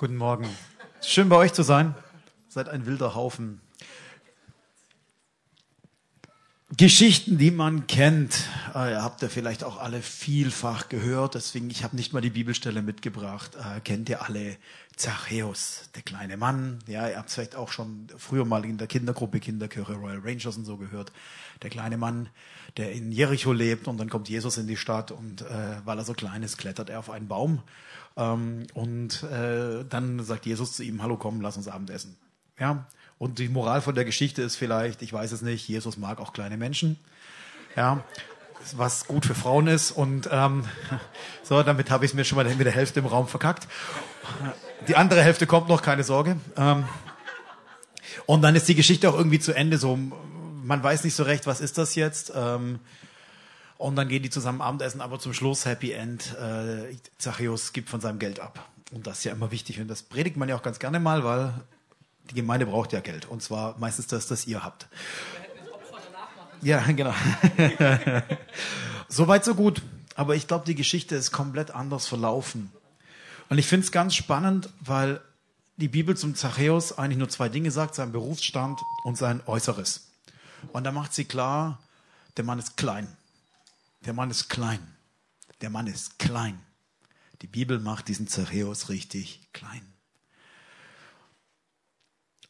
Guten Morgen. Schön bei euch zu sein. Seid ein wilder Haufen. Geschichten, die man kennt, äh, habt ihr vielleicht auch alle vielfach gehört. Deswegen, ich habe nicht mal die Bibelstelle mitgebracht. Äh, kennt ihr alle Zachäus, der kleine Mann? Ja, ihr habt vielleicht auch schon früher mal in der Kindergruppe Kinderkirche Royal Rangers und so gehört. Der kleine Mann, der in Jericho lebt und dann kommt Jesus in die Stadt und äh, weil er so klein ist, klettert er auf einen Baum ähm, und äh, dann sagt Jesus zu ihm, hallo komm, lass uns Abendessen. Ja, und die Moral von der Geschichte ist vielleicht, ich weiß es nicht, Jesus mag auch kleine Menschen. Ja, was gut für Frauen ist. Und ähm, so, damit habe ich mir schon mal mit der Hälfte im Raum verkackt. Die andere Hälfte kommt noch, keine Sorge. Ähm, und dann ist die Geschichte auch irgendwie zu Ende. So, man weiß nicht so recht, was ist das jetzt. Ähm, und dann gehen die zusammen Abendessen, aber zum Schluss Happy End. Äh, Zachäus gibt von seinem Geld ab. Und das ist ja immer wichtig. Und das predigt man ja auch ganz gerne mal, weil die Gemeinde braucht ja Geld. Und zwar meistens das, das ihr habt. Ja, genau. Soweit, so gut. Aber ich glaube, die Geschichte ist komplett anders verlaufen. Und ich finde es ganz spannend, weil die Bibel zum Zachäus eigentlich nur zwei Dinge sagt, sein Berufsstand und sein Äußeres. Und da macht sie klar, der Mann ist klein. Der Mann ist klein. Der Mann ist klein. Die Bibel macht diesen Zachäus richtig klein.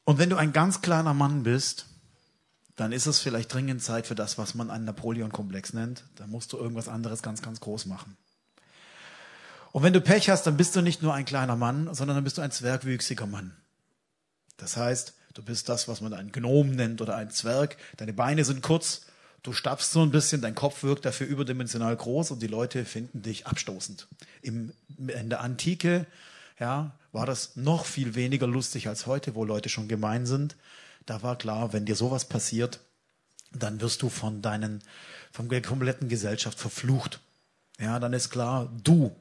Und wenn du ein ganz kleiner Mann bist, dann ist es vielleicht dringend Zeit für das, was man einen Napoleon-Komplex nennt. Da musst du irgendwas anderes ganz, ganz groß machen. Und wenn du Pech hast, dann bist du nicht nur ein kleiner Mann, sondern dann bist du ein zwergwüchsiger Mann. Das heißt, du bist das, was man einen Gnom nennt oder ein Zwerg. Deine Beine sind kurz, Du stapfst so ein bisschen, dein Kopf wirkt dafür überdimensional groß und die Leute finden dich abstoßend. In der Antike ja, war das noch viel weniger lustig als heute, wo Leute schon gemein sind. Da war klar, wenn dir sowas passiert, dann wirst du von deinen, der kompletten Gesellschaft verflucht. Ja, dann ist klar, du,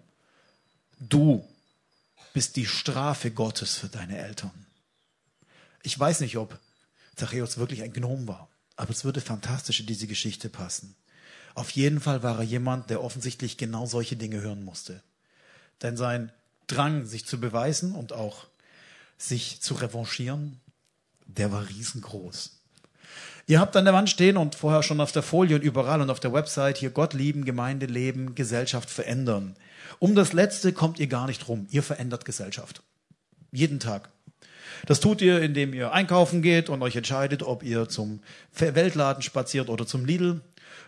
du bist die Strafe Gottes für deine Eltern. Ich weiß nicht, ob Zachäus wirklich ein Gnom war. Aber es würde fantastisch in diese Geschichte passen. Auf jeden Fall war er jemand, der offensichtlich genau solche Dinge hören musste. Denn sein Drang, sich zu beweisen und auch sich zu revanchieren, der war riesengroß. Ihr habt an der Wand stehen und vorher schon auf der Folie und überall und auf der Website hier Gott lieben, Gemeinde leben, Gesellschaft verändern. Um das Letzte kommt ihr gar nicht rum. Ihr verändert Gesellschaft. Jeden Tag. Das tut ihr, indem ihr einkaufen geht und euch entscheidet, ob ihr zum Weltladen spaziert oder zum Lidl.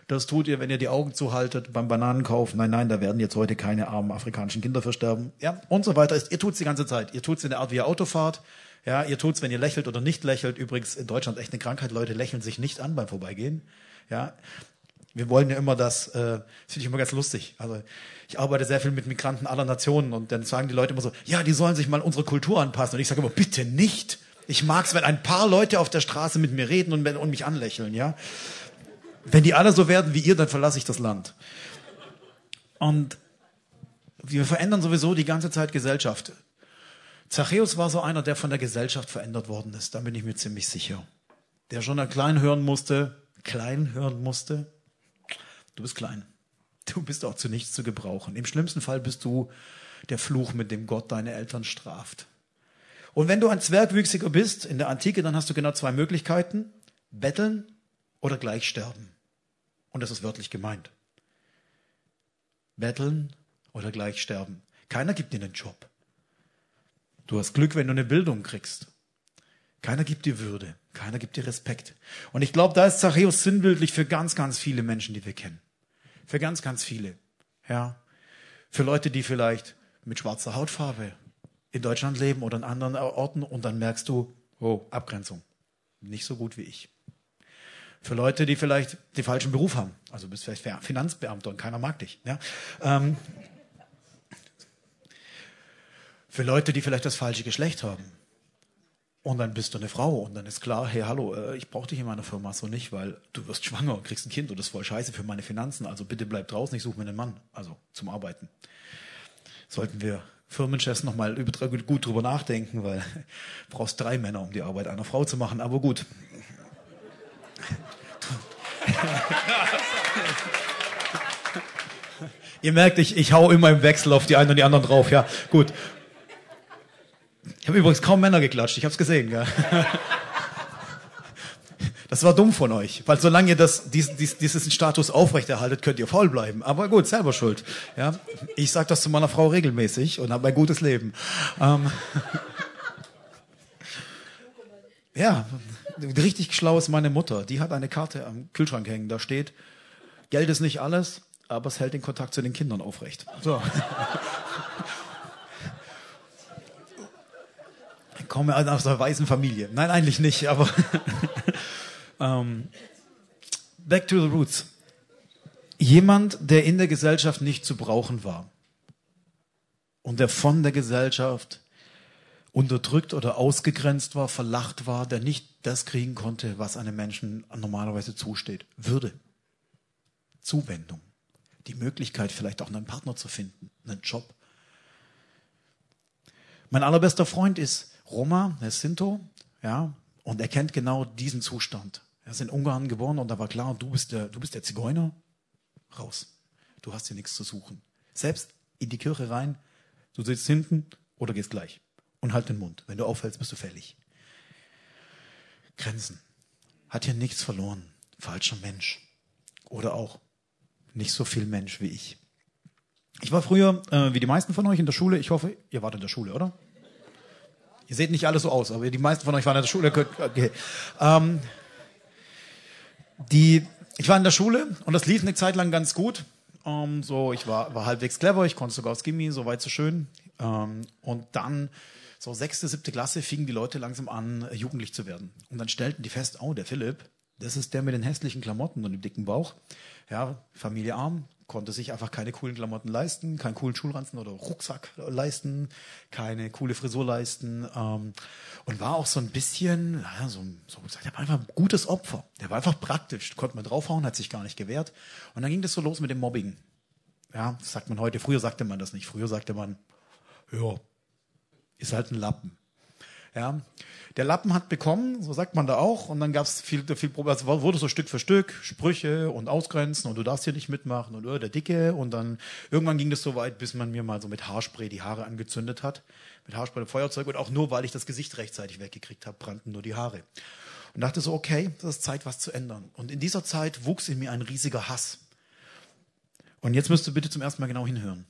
Das tut ihr, wenn ihr die Augen zuhaltet beim Bananenkauf. Nein, nein, da werden jetzt heute keine armen afrikanischen Kinder versterben. Ja, und so weiter. Ihr tut's die ganze Zeit. Ihr tut's in der Art, wie ihr Auto fahrt. Ja, ihr tut's, wenn ihr lächelt oder nicht lächelt. Übrigens in Deutschland echt eine Krankheit. Leute lächeln sich nicht an beim Vorbeigehen. Ja, wir wollen ja immer das, äh, das finde ich immer ganz lustig. Also ich arbeite sehr viel mit Migranten aller Nationen und dann sagen die Leute immer so, ja, die sollen sich mal unsere Kultur anpassen. Und ich sage immer, bitte nicht. Ich mag es, wenn ein paar Leute auf der Straße mit mir reden und, und mich anlächeln, ja. Wenn die alle so werden wie ihr, dann verlasse ich das Land. Und wir verändern sowieso die ganze Zeit Gesellschaft. Zachäus war so einer, der von der Gesellschaft verändert worden ist. Da bin ich mir ziemlich sicher. Der schon klein hören musste, klein hören musste, Du bist klein. Du bist auch zu nichts zu gebrauchen. Im schlimmsten Fall bist du der Fluch, mit dem Gott deine Eltern straft. Und wenn du ein Zwergwüchsiger bist in der Antike, dann hast du genau zwei Möglichkeiten. Betteln oder gleich sterben. Und das ist wörtlich gemeint. Betteln oder gleich sterben. Keiner gibt dir einen Job. Du hast Glück, wenn du eine Bildung kriegst. Keiner gibt dir Würde. Keiner gibt dir Respekt. Und ich glaube, da ist Zachäus sinnbildlich für ganz, ganz viele Menschen, die wir kennen. Für ganz, ganz viele. Ja. Für Leute, die vielleicht mit schwarzer Hautfarbe in Deutschland leben oder in anderen Orten und dann merkst du, oh, Abgrenzung. Nicht so gut wie ich. Für Leute, die vielleicht den falschen Beruf haben. Also du bist vielleicht Finanzbeamter und keiner mag dich. Ja? Ähm, für Leute, die vielleicht das falsche Geschlecht haben. Und dann bist du eine Frau und dann ist klar, hey, hallo, äh, ich brauche dich in meiner Firma so nicht, weil du wirst schwanger und kriegst ein Kind und das ist voll scheiße für meine Finanzen. Also bitte bleib draußen, ich suche mir einen Mann, also zum Arbeiten. Sollten wir Firmenchefs nochmal gut drüber nachdenken, weil du brauchst drei Männer, um die Arbeit einer Frau zu machen, aber gut. Ihr merkt, ich, ich hau immer im Wechsel auf die einen und die anderen drauf, ja, gut. haben übrigens kaum Männer geklatscht, ich habe es gesehen. Gell? Das war dumm von euch, weil solange ihr das, diesen, diesen Status aufrechterhaltet, könnt ihr faul bleiben. Aber gut, selber schuld. Ja, ich sage das zu meiner Frau regelmäßig und habe ein gutes Leben. Ähm, ja, richtig schlau ist meine Mutter. Die hat eine Karte am Kühlschrank hängen. Da steht, Geld ist nicht alles, aber es hält den Kontakt zu den Kindern aufrecht. So. Ich komme aus einer weißen Familie. Nein, eigentlich nicht, aber ähm, back to the roots. Jemand, der in der Gesellschaft nicht zu brauchen war und der von der Gesellschaft unterdrückt oder ausgegrenzt war, verlacht war, der nicht das kriegen konnte, was einem Menschen normalerweise zusteht. Würde. Zuwendung. Die Möglichkeit, vielleicht auch einen Partner zu finden, einen Job. Mein allerbester Freund ist Roma, er ist Sinto, ja, und er kennt genau diesen Zustand. Er ist in Ungarn geboren und da war klar, du bist der, du bist der Zigeuner. Raus. Du hast hier nichts zu suchen. Selbst in die Kirche rein, du sitzt hinten oder gehst gleich. Und halt den Mund. Wenn du auffällst, bist du fällig. Grenzen. Hat hier nichts verloren. Falscher Mensch. Oder auch nicht so viel Mensch wie ich. Ich war früher, äh, wie die meisten von euch, in der Schule. Ich hoffe, ihr wart in der Schule, oder? Ihr seht nicht alle so aus, aber die meisten von euch waren in der Schule. Okay. Ähm, die, ich war in der Schule und das lief eine Zeit lang ganz gut. Ähm, so, ich war, war halbwegs clever, ich konnte sogar aufs Gimmi, so weit so schön. Ähm, und dann, so sechste, siebte Klasse, fingen die Leute langsam an, äh, jugendlich zu werden. Und dann stellten die fest, oh, der Philipp, das ist der mit den hässlichen Klamotten und dem dicken Bauch. Ja, Familie arm, konnte sich einfach keine coolen Klamotten leisten, keinen coolen Schulranzen oder Rucksack leisten, keine coole Frisur leisten ähm, und war auch so ein bisschen, naja, so, so der war einfach ein gutes Opfer. Der war einfach praktisch, konnte man draufhauen, hat sich gar nicht gewehrt. Und dann ging das so los mit dem Mobbing. Ja, das sagt man heute. Früher sagte man das nicht. Früher sagte man, ja, ist halt ein Lappen. Ja, der Lappen hat bekommen, so sagt man da auch, und dann gab es viel, viel Probleme. Also wurde so Stück für Stück Sprüche und Ausgrenzen und du darfst hier nicht mitmachen und oh, der Dicke und dann irgendwann ging das so weit, bis man mir mal so mit Haarspray die Haare angezündet hat, mit Haarspray und Feuerzeug und auch nur, weil ich das Gesicht rechtzeitig weggekriegt habe, brannten nur die Haare. Und dachte so, okay, das ist Zeit, was zu ändern. Und in dieser Zeit wuchs in mir ein riesiger Hass. Und jetzt müsst ihr bitte zum ersten Mal genau hinhören.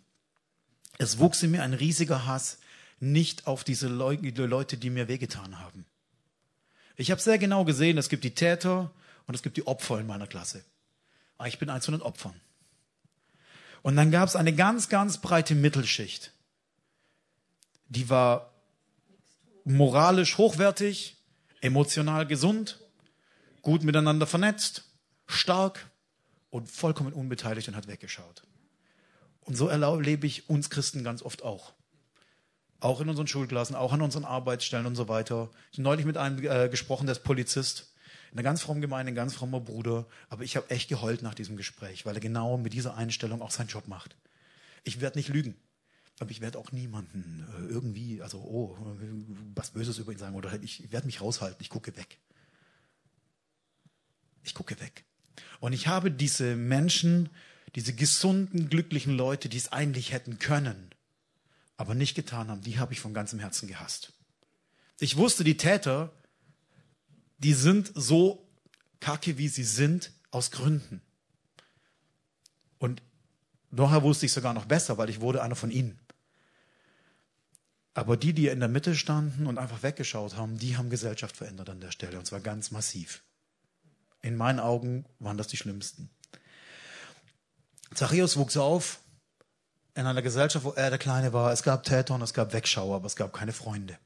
Es wuchs in mir ein riesiger Hass nicht auf diese Leute, die mir wehgetan haben. Ich habe sehr genau gesehen, es gibt die Täter und es gibt die Opfer in meiner Klasse. Aber ich bin eins von den Opfern. Und dann gab es eine ganz, ganz breite Mittelschicht. Die war moralisch hochwertig, emotional gesund, gut miteinander vernetzt, stark und vollkommen unbeteiligt und hat weggeschaut. Und so erlebe ich uns Christen ganz oft auch. Auch in unseren Schulklassen, auch an unseren Arbeitsstellen und so weiter. Ich habe neulich mit einem äh, gesprochen, der ist Polizist. In einer ganz frommen Gemeinde, ein ganz frommer Bruder. Aber ich habe echt geheult nach diesem Gespräch, weil er genau mit dieser Einstellung auch seinen Job macht. Ich werde nicht lügen. Aber ich werde auch niemanden äh, irgendwie, also, oh, was Böses über ihn sagen. Oder ich werde mich raushalten. Ich gucke weg. Ich gucke weg. Und ich habe diese Menschen, diese gesunden, glücklichen Leute, die es eigentlich hätten können, aber nicht getan haben, die habe ich von ganzem Herzen gehasst. Ich wusste, die Täter, die sind so kacke, wie sie sind, aus Gründen. Und nachher wusste ich sogar noch besser, weil ich wurde einer von ihnen. Aber die, die in der Mitte standen und einfach weggeschaut haben, die haben Gesellschaft verändert an der Stelle. Und zwar ganz massiv. In meinen Augen waren das die Schlimmsten. Zachäus wuchs auf in einer Gesellschaft, wo er der Kleine war. Es gab Täter und es gab Wegschauer, aber es gab keine Freunde.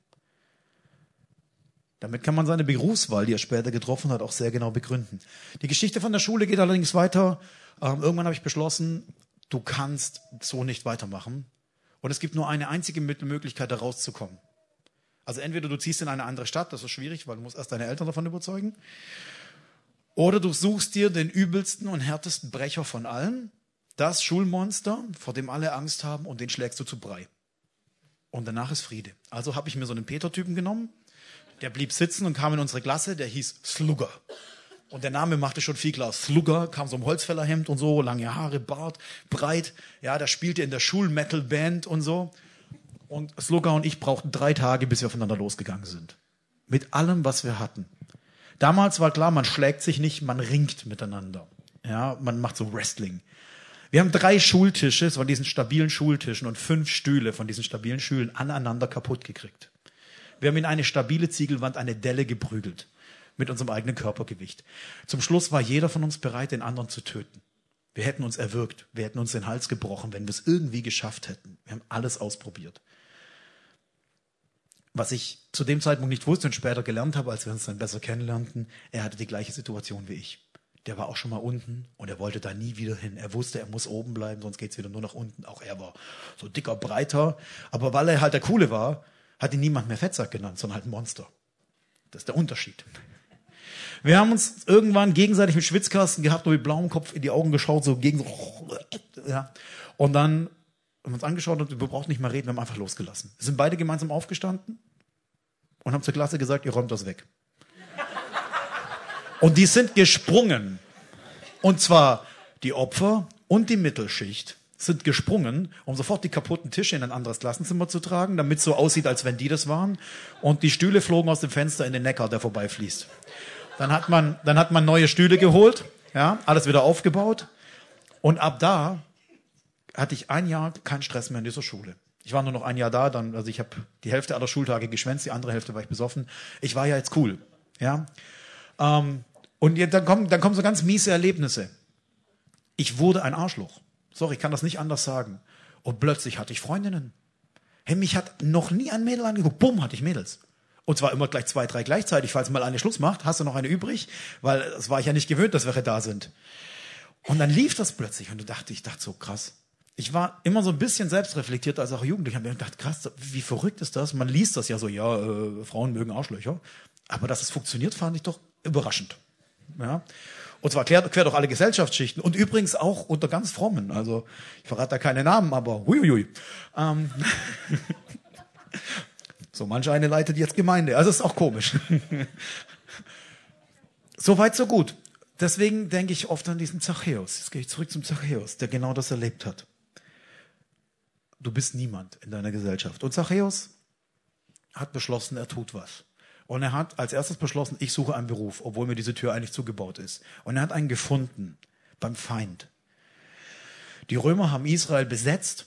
Damit kann man seine Berufswahl, die er später getroffen hat, auch sehr genau begründen. Die Geschichte von der Schule geht allerdings weiter. Ähm, irgendwann habe ich beschlossen, du kannst so nicht weitermachen. Und es gibt nur eine einzige Möglichkeit, da rauszukommen. Also entweder du ziehst in eine andere Stadt, das ist schwierig, weil du musst erst deine Eltern davon überzeugen. Oder du suchst dir den übelsten und härtesten Brecher von allen das Schulmonster, vor dem alle Angst haben, und den schlägst du zu Brei. Und danach ist Friede. Also habe ich mir so einen Peter-Typen genommen, der blieb sitzen und kam in unsere Klasse, der hieß Slugger. Und der Name machte schon viel klar. Slugger kam so im Holzfällerhemd und so, lange Haare, Bart, breit. Ja, der spielte in der Schulmetal-Band und so. Und Slugger und ich brauchten drei Tage, bis wir aufeinander losgegangen sind. Mit allem, was wir hatten. Damals war klar, man schlägt sich nicht, man ringt miteinander. Ja, man macht so Wrestling. Wir haben drei Schultische von diesen stabilen Schultischen und fünf Stühle von diesen stabilen Stühlen aneinander kaputt gekriegt. Wir haben in eine stabile Ziegelwand eine Delle geprügelt. Mit unserem eigenen Körpergewicht. Zum Schluss war jeder von uns bereit, den anderen zu töten. Wir hätten uns erwürgt. Wir hätten uns den Hals gebrochen, wenn wir es irgendwie geschafft hätten. Wir haben alles ausprobiert. Was ich zu dem Zeitpunkt nicht wusste und später gelernt habe, als wir uns dann besser kennenlernten, er hatte die gleiche Situation wie ich der war auch schon mal unten und er wollte da nie wieder hin. Er wusste, er muss oben bleiben, sonst geht's wieder nur nach unten. Auch er war so dicker, breiter. Aber weil er halt der Coole war, hat ihn niemand mehr Fettsack genannt, sondern halt Monster. Das ist der Unterschied. Wir haben uns irgendwann gegenseitig mit Schwitzkasten gehabt, nur mit blauem Kopf in die Augen geschaut, so gegen so, ja. Und dann haben wir uns angeschaut und wir brauchen nicht mehr reden, wir haben einfach losgelassen. Wir sind beide gemeinsam aufgestanden und haben zur Klasse gesagt, ihr räumt das weg. Und die sind gesprungen. Und zwar die Opfer und die Mittelschicht sind gesprungen, um sofort die kaputten Tische in ein anderes Klassenzimmer zu tragen, damit es so aussieht, als wenn die das waren. Und die Stühle flogen aus dem Fenster in den Neckar, der vorbeifließt. Dann hat man, dann hat man neue Stühle geholt, ja, alles wieder aufgebaut. Und ab da hatte ich ein Jahr keinen Stress mehr in dieser Schule. Ich war nur noch ein Jahr da, dann, also ich habe die Hälfte aller Schultage geschwänzt, die andere Hälfte war ich besoffen. Ich war ja jetzt cool, ja. Ähm, und dann kommen, dann kommen so ganz miese Erlebnisse. Ich wurde ein Arschloch. Sorry, ich kann das nicht anders sagen. Und plötzlich hatte ich Freundinnen. Hey, mich hat noch nie ein Mädel angeguckt. Bumm, hatte ich Mädels. Und zwar immer gleich zwei, drei gleichzeitig. Falls mal eine Schluss macht, hast du noch eine übrig? Weil das war ich ja nicht gewöhnt, dass welche da sind. Und dann lief das plötzlich und du dachte, ich dachte so krass. Ich war immer so ein bisschen selbstreflektiert als auch Jugendlicher. Mir gedacht, krass, wie verrückt ist das? Man liest das ja so, ja, äh, Frauen mögen Arschlöcher. Aber dass es funktioniert, fand ich doch überraschend. Ja? Und zwar quer, quer durch alle Gesellschaftsschichten und übrigens auch unter ganz frommen. Also ich verrate da keine Namen, aber huiuiui. Ähm, so manche eine leitet jetzt Gemeinde. Also ist auch komisch. so weit, so gut. Deswegen denke ich oft an diesen Zachäus. Jetzt gehe ich zurück zum Zachäus, der genau das erlebt hat. Du bist niemand in deiner Gesellschaft. Und Zachäus hat beschlossen, er tut was. Und er hat als erstes beschlossen, ich suche einen Beruf, obwohl mir diese Tür eigentlich zugebaut ist. Und er hat einen gefunden beim Feind. Die Römer haben Israel besetzt,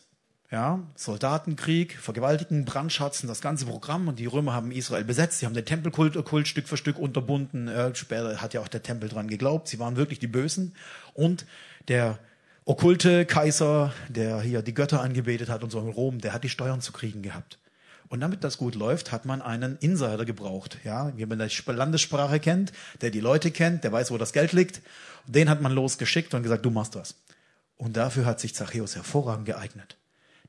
ja, Soldatenkrieg, Vergewaltigen, Brandschatzen, das ganze Programm. Und die Römer haben Israel besetzt. Sie haben den Tempelkult Kult Stück für Stück unterbunden. Äh, später hat ja auch der Tempel dran geglaubt. Sie waren wirklich die Bösen. Und der okkulte Kaiser, der hier die Götter angebetet hat und so in Rom, der hat die Steuern zu kriegen gehabt. Und damit das gut läuft, hat man einen Insider gebraucht. Ja, wie man die Landessprache kennt, der die Leute kennt, der weiß, wo das Geld liegt. Den hat man losgeschickt und gesagt, du machst das. Und dafür hat sich Zachäus hervorragend geeignet.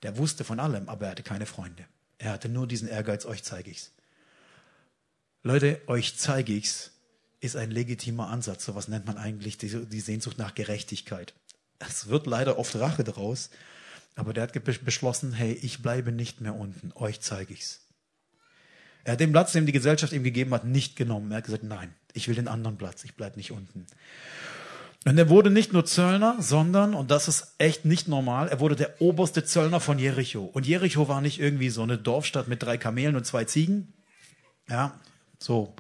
Der wusste von allem, aber er hatte keine Freunde. Er hatte nur diesen Ehrgeiz, euch zeige ich's. Leute, euch zeige ich's ist ein legitimer Ansatz. So was nennt man eigentlich die, die Sehnsucht nach Gerechtigkeit. Es wird leider oft Rache daraus, aber der hat beschlossen, hey, ich bleibe nicht mehr unten, euch zeige ich's. Er hat den Platz, den die Gesellschaft ihm gegeben hat, nicht genommen. Er hat gesagt, nein, ich will den anderen Platz, ich bleibe nicht unten. Und er wurde nicht nur Zöllner, sondern, und das ist echt nicht normal, er wurde der oberste Zöllner von Jericho. Und Jericho war nicht irgendwie so eine Dorfstadt mit drei Kamelen und zwei Ziegen. Ja, so.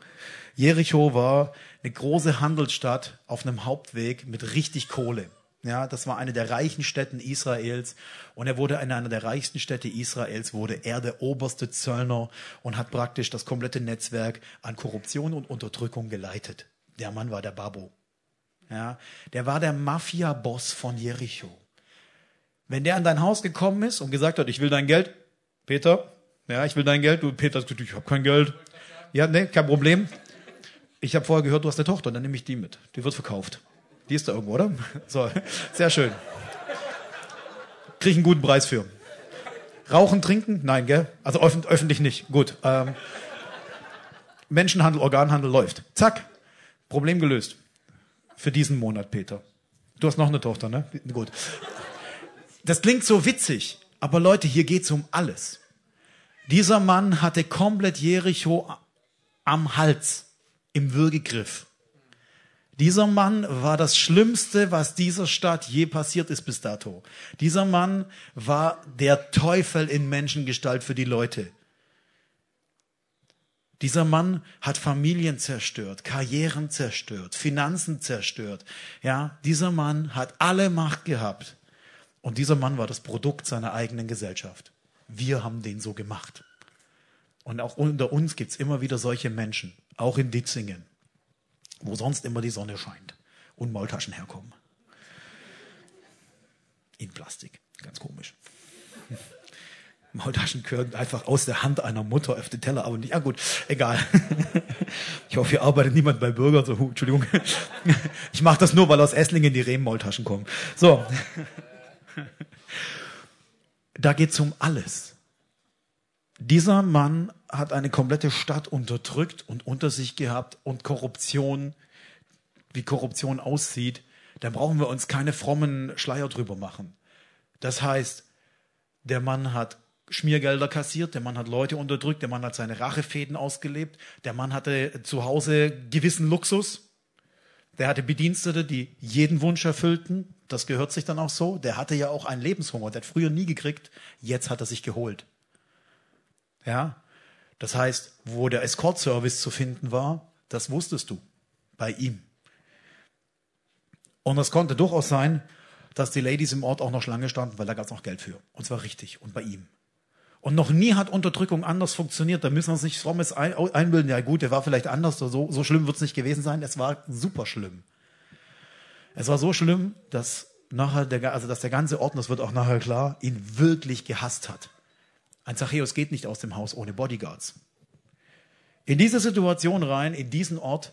Jericho war eine große Handelsstadt auf einem Hauptweg mit richtig Kohle. Ja, das war eine der reichen Städten Israels. Und er wurde in einer der reichsten Städte Israels, wurde er der oberste Zöllner und hat praktisch das komplette Netzwerk an Korruption und Unterdrückung geleitet. Der Mann war der Babo. Ja, der war der Mafia-Boss von Jericho. Wenn der an dein Haus gekommen ist und gesagt hat, ich will dein Geld, Peter, ja, ich will dein Geld, du Peter, ich habe kein Geld. Ja, nee, kein Problem. Ich habe vorher gehört, du hast eine Tochter, dann nehme ich die mit. Die wird verkauft. Die ist da irgendwo, oder? So, sehr schön. Krieg ich einen guten Preis für. Rauchen, trinken? Nein, gell? Also öf öffentlich nicht. Gut. Ähm, Menschenhandel, Organhandel läuft. Zack. Problem gelöst. Für diesen Monat, Peter. Du hast noch eine Tochter, ne? Gut. Das klingt so witzig, aber Leute, hier geht's um alles. Dieser Mann hatte komplett Jericho am Hals, im Würgegriff. Dieser Mann war das Schlimmste, was dieser Stadt je passiert ist bis dato. Dieser Mann war der Teufel in Menschengestalt für die Leute. Dieser Mann hat Familien zerstört, Karrieren zerstört, Finanzen zerstört. Ja, dieser Mann hat alle Macht gehabt. Und dieser Mann war das Produkt seiner eigenen Gesellschaft. Wir haben den so gemacht. Und auch unter uns gibt's immer wieder solche Menschen, auch in Ditzingen, wo sonst immer die Sonne scheint und Maultaschen herkommen. In Plastik, ganz komisch. Maultaschen gehören einfach aus der Hand einer Mutter auf den Teller, aber nicht, ja gut, egal. Ich hoffe, hier arbeitet niemand bei Bürgern, so, Entschuldigung. Ich mache das nur, weil aus Esslingen die Rehm-Maultaschen kommen. So. Da geht's um alles. Dieser Mann hat eine komplette Stadt unterdrückt und unter sich gehabt und Korruption, wie Korruption aussieht, da brauchen wir uns keine frommen Schleier drüber machen. Das heißt, der Mann hat Schmiergelder kassiert, der Mann hat Leute unterdrückt, der Mann hat seine Rachefäden ausgelebt, der Mann hatte zu Hause gewissen Luxus, der hatte Bedienstete, die jeden Wunsch erfüllten, das gehört sich dann auch so, der hatte ja auch einen Lebenshunger, der hat früher nie gekriegt, jetzt hat er sich geholt. Ja, das heißt, wo der Escort-Service zu finden war, das wusstest du bei ihm. Und es konnte durchaus sein, dass die Ladies im Ort auch noch Schlange standen, weil da gab es noch Geld für. Und zwar richtig und bei ihm. Und noch nie hat Unterdrückung anders funktioniert. Da müssen wir uns nicht frommes einbilden. Ja gut, der war vielleicht anders. So, so schlimm wird es nicht gewesen sein. Es war super schlimm. Es war so schlimm, dass nachher der, also dass der ganze Ort, das wird auch nachher klar, ihn wirklich gehasst hat. Ein Zachäus geht nicht aus dem Haus ohne Bodyguards. In diese Situation rein, in diesen Ort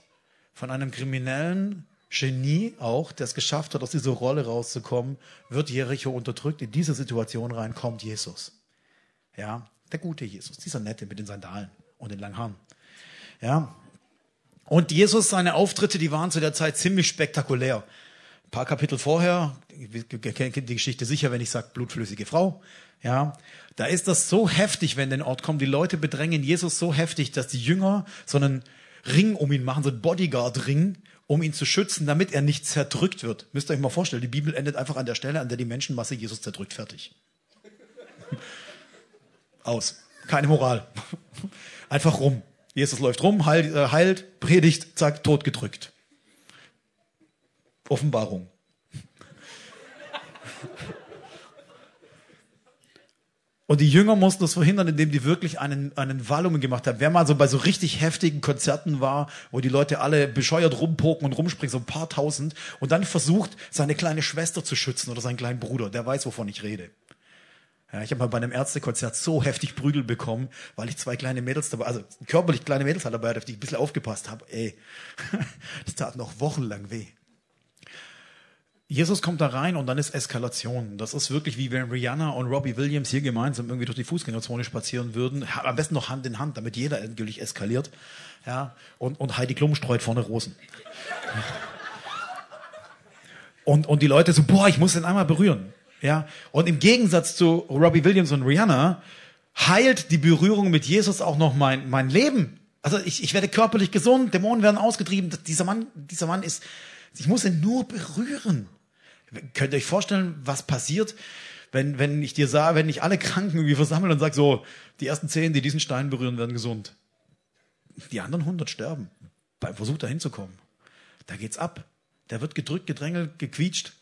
von einem kriminellen Genie auch, der es geschafft hat, aus dieser Rolle rauszukommen, wird Jericho unterdrückt. In diese Situation rein kommt Jesus. Ja, der gute Jesus, dieser nette mit den Sandalen und den langen Haaren. Ja. Und Jesus, seine Auftritte, die waren zu der Zeit ziemlich spektakulär. Ein paar Kapitel vorher, ihr kennt die Geschichte sicher, wenn ich sage blutflüssige Frau. Ja, da ist das so heftig, wenn den Ort kommt. Die Leute bedrängen Jesus so heftig, dass die Jünger so einen Ring um ihn machen, so einen Bodyguard-Ring, um ihn zu schützen, damit er nicht zerdrückt wird. Müsst ihr euch mal vorstellen, die Bibel endet einfach an der Stelle, an der die Menschenmasse Jesus zerdrückt. Fertig. Aus. Keine Moral. Einfach rum. Jesus läuft rum, heilt, äh, heilt predigt, zack, tot gedrückt. Offenbarung. Und die Jünger mussten das verhindern, indem die wirklich einen, einen Wallungen gemacht haben. Wer mal so bei so richtig heftigen Konzerten war, wo die Leute alle bescheuert rumpoken und rumspringen, so ein paar tausend, und dann versucht, seine kleine Schwester zu schützen oder seinen kleinen Bruder, der weiß, wovon ich rede. Ja, ich habe mal bei einem Ärztekonzert so heftig Prügel bekommen, weil ich zwei kleine Mädels dabei, also körperlich kleine Mädels dabei hatte, auf die ich ein bisschen aufgepasst habe. Ey, das tat noch wochenlang weh. Jesus kommt da rein und dann ist Eskalation. Das ist wirklich wie wenn Rihanna und Robbie Williams hier gemeinsam irgendwie durch die Fußgängerzone spazieren würden. Am besten noch Hand in Hand, damit jeder endgültig eskaliert. Ja, und, und Heidi Klum streut vorne Rosen. Und, und die Leute so, boah, ich muss den einmal berühren. Ja, und im Gegensatz zu Robbie Williams und Rihanna heilt die Berührung mit Jesus auch noch mein, mein Leben. Also ich, ich werde körperlich gesund, Dämonen werden ausgetrieben. Dieser Mann, dieser Mann ist, ich muss ihn nur berühren. Könnt ihr euch vorstellen, was passiert, wenn, wenn ich dir sage, wenn ich alle Kranken irgendwie versammle und sage so, die ersten zehn, die diesen Stein berühren, werden gesund. Die anderen hundert sterben beim Versuch dahin zu kommen. Da geht's ab. Der wird gedrückt, gedrängelt, gequietscht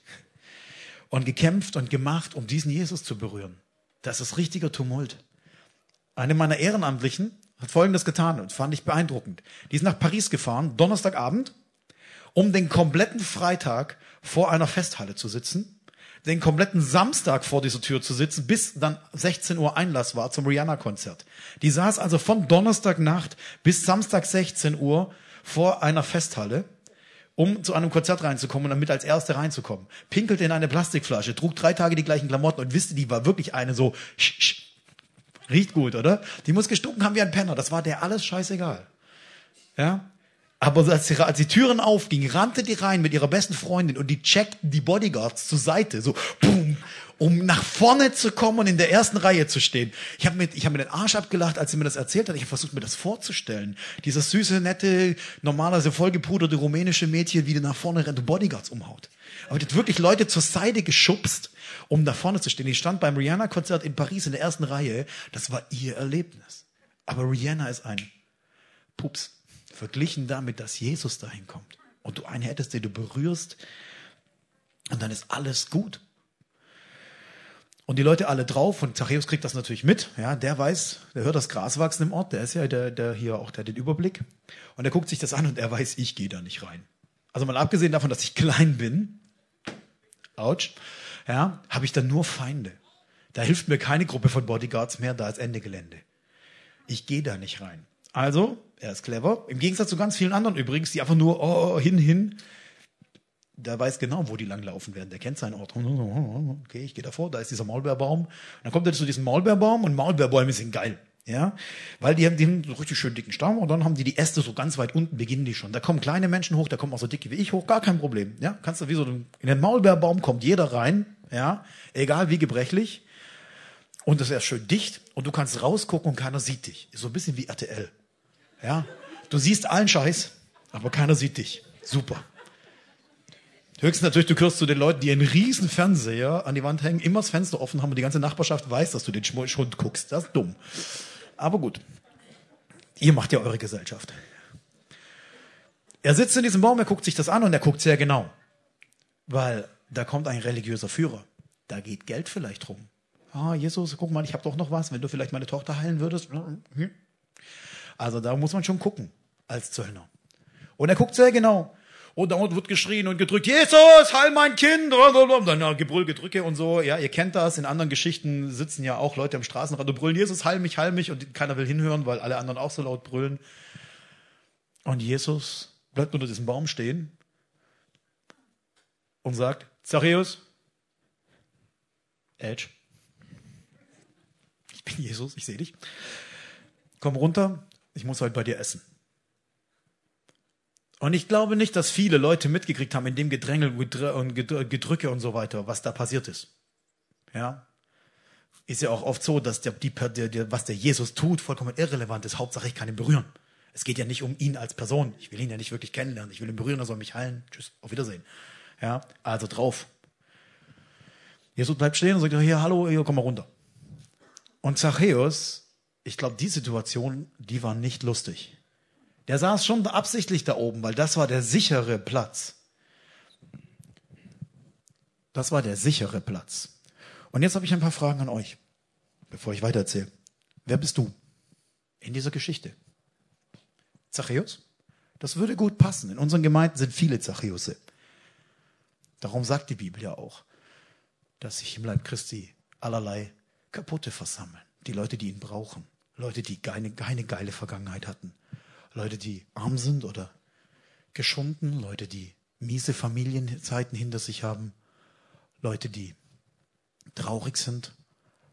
und gekämpft und gemacht, um diesen Jesus zu berühren. Das ist richtiger Tumult. Eine meiner Ehrenamtlichen hat Folgendes getan und fand ich beeindruckend. Die ist nach Paris gefahren, Donnerstagabend, um den kompletten Freitag vor einer Festhalle zu sitzen, den kompletten Samstag vor dieser Tür zu sitzen, bis dann 16 Uhr Einlass war zum Rihanna-Konzert. Die saß also von Donnerstagnacht bis Samstag 16 Uhr vor einer Festhalle, um zu einem Konzert reinzukommen und damit als Erste reinzukommen. Pinkelte in eine Plastikflasche, trug drei Tage die gleichen Klamotten und wisste, die war wirklich eine so, sch, sch, riecht gut, oder? Die muss gestunken haben wie ein Penner. Das war der alles scheißegal. Ja? Aber als die, als die Türen aufgingen, rannte die rein mit ihrer besten Freundin und die checkten die Bodyguards zur Seite, so boom, um nach vorne zu kommen und in der ersten Reihe zu stehen. Ich habe mir, ich hab mir den Arsch abgelacht, als sie mir das erzählt hat. Ich habe versucht, mir das vorzustellen. Dieses süße, nette, normalerweise vollgepuderte rumänische Mädchen, wie die nach vorne rennt und Bodyguards umhaut. Aber die hat wirklich Leute zur Seite geschubst, um da vorne zu stehen. Die stand beim Rihanna-Konzert in Paris in der ersten Reihe. Das war ihr Erlebnis. Aber Rihanna ist ein Pups. Verglichen damit, dass Jesus dahin kommt. Und du einen hättest, den du berührst. Und dann ist alles gut. Und die Leute alle drauf und Zachäus kriegt das natürlich mit. Ja, der weiß, der hört das Gras wachsen im Ort, der ist ja der, der hier auch, der den Überblick. Und er guckt sich das an und er weiß, ich gehe da nicht rein. Also mal abgesehen davon, dass ich klein bin, ouch, ja, habe ich dann nur Feinde. Da hilft mir keine Gruppe von Bodyguards mehr, da ist Ende Gelände. Ich gehe da nicht rein. Also, er ist clever. Im Gegensatz zu ganz vielen anderen übrigens, die einfach nur oh, hin, hin der weiß genau, wo die langlaufen werden. Der kennt seinen Ort. Okay, ich gehe davor, da ist dieser Maulbeerbaum. Und dann kommt er zu diesem Maulbeerbaum und Maulbeerbäume sind geil. Ja, weil die haben, die so richtig schön dicken Stamm und dann haben die die Äste so ganz weit unten beginnen die schon. Da kommen kleine Menschen hoch, da kommen auch so dicke wie ich hoch, gar kein Problem. Ja, kannst du wie so in den Maulbeerbaum kommt jeder rein, ja, egal wie gebrechlich. Und das ist erst schön dicht und du kannst rausgucken und keiner sieht dich. Ist so ein bisschen wie RTL. Ja, du siehst allen Scheiß, aber keiner sieht dich. Super. Höchstens natürlich, du gehörst zu den Leuten, die einen riesen Fernseher an die Wand hängen, immer das Fenster offen haben und die ganze Nachbarschaft weiß, dass du den Schund guckst. Das ist dumm. Aber gut. Ihr macht ja eure Gesellschaft. Er sitzt in diesem Baum, er guckt sich das an und er guckt sehr genau. Weil da kommt ein religiöser Führer. Da geht Geld vielleicht rum. Ah, Jesus, guck mal, ich habe doch noch was, wenn du vielleicht meine Tochter heilen würdest. Also da muss man schon gucken als Zöllner. Und er guckt sehr genau. Und da wird geschrien und gedrückt, Jesus, heil mein Kind. Und dann Gebrüll, Gedrücke und so. Ja, ihr kennt das. In anderen Geschichten sitzen ja auch Leute am Straßenrand und brüllen, Jesus, heil mich, heil mich. Und keiner will hinhören, weil alle anderen auch so laut brüllen. Und Jesus bleibt unter diesem Baum stehen und sagt, Zachäus, Edge, ich bin Jesus, ich sehe dich. Komm runter, ich muss heute bei dir essen. Und ich glaube nicht, dass viele Leute mitgekriegt haben in dem Gedrängel und Gedrücke und so weiter, was da passiert ist. Ja. Ist ja auch oft so, dass der, die, der, was der Jesus tut, vollkommen irrelevant ist. Hauptsache, ich kann ihn berühren. Es geht ja nicht um ihn als Person. Ich will ihn ja nicht wirklich kennenlernen. Ich will ihn berühren, er soll mich heilen. Tschüss, auf Wiedersehen. Ja, also drauf. Jesus bleibt stehen und sagt, hier, hallo, hier, komm mal runter. Und Zachäus, ich glaube, die Situation, die war nicht lustig. Der saß schon absichtlich da oben, weil das war der sichere Platz. Das war der sichere Platz. Und jetzt habe ich ein paar Fragen an euch, bevor ich weitererzähle. Wer bist du in dieser Geschichte? Zachäus? Das würde gut passen. In unseren Gemeinden sind viele Zachäusse. Darum sagt die Bibel ja auch, dass sich im Leib Christi allerlei Kaputte versammeln. Die Leute, die ihn brauchen. Leute, die keine, keine geile Vergangenheit hatten. Leute, die arm sind oder geschunden, Leute, die miese Familienzeiten hinter sich haben, Leute, die traurig sind,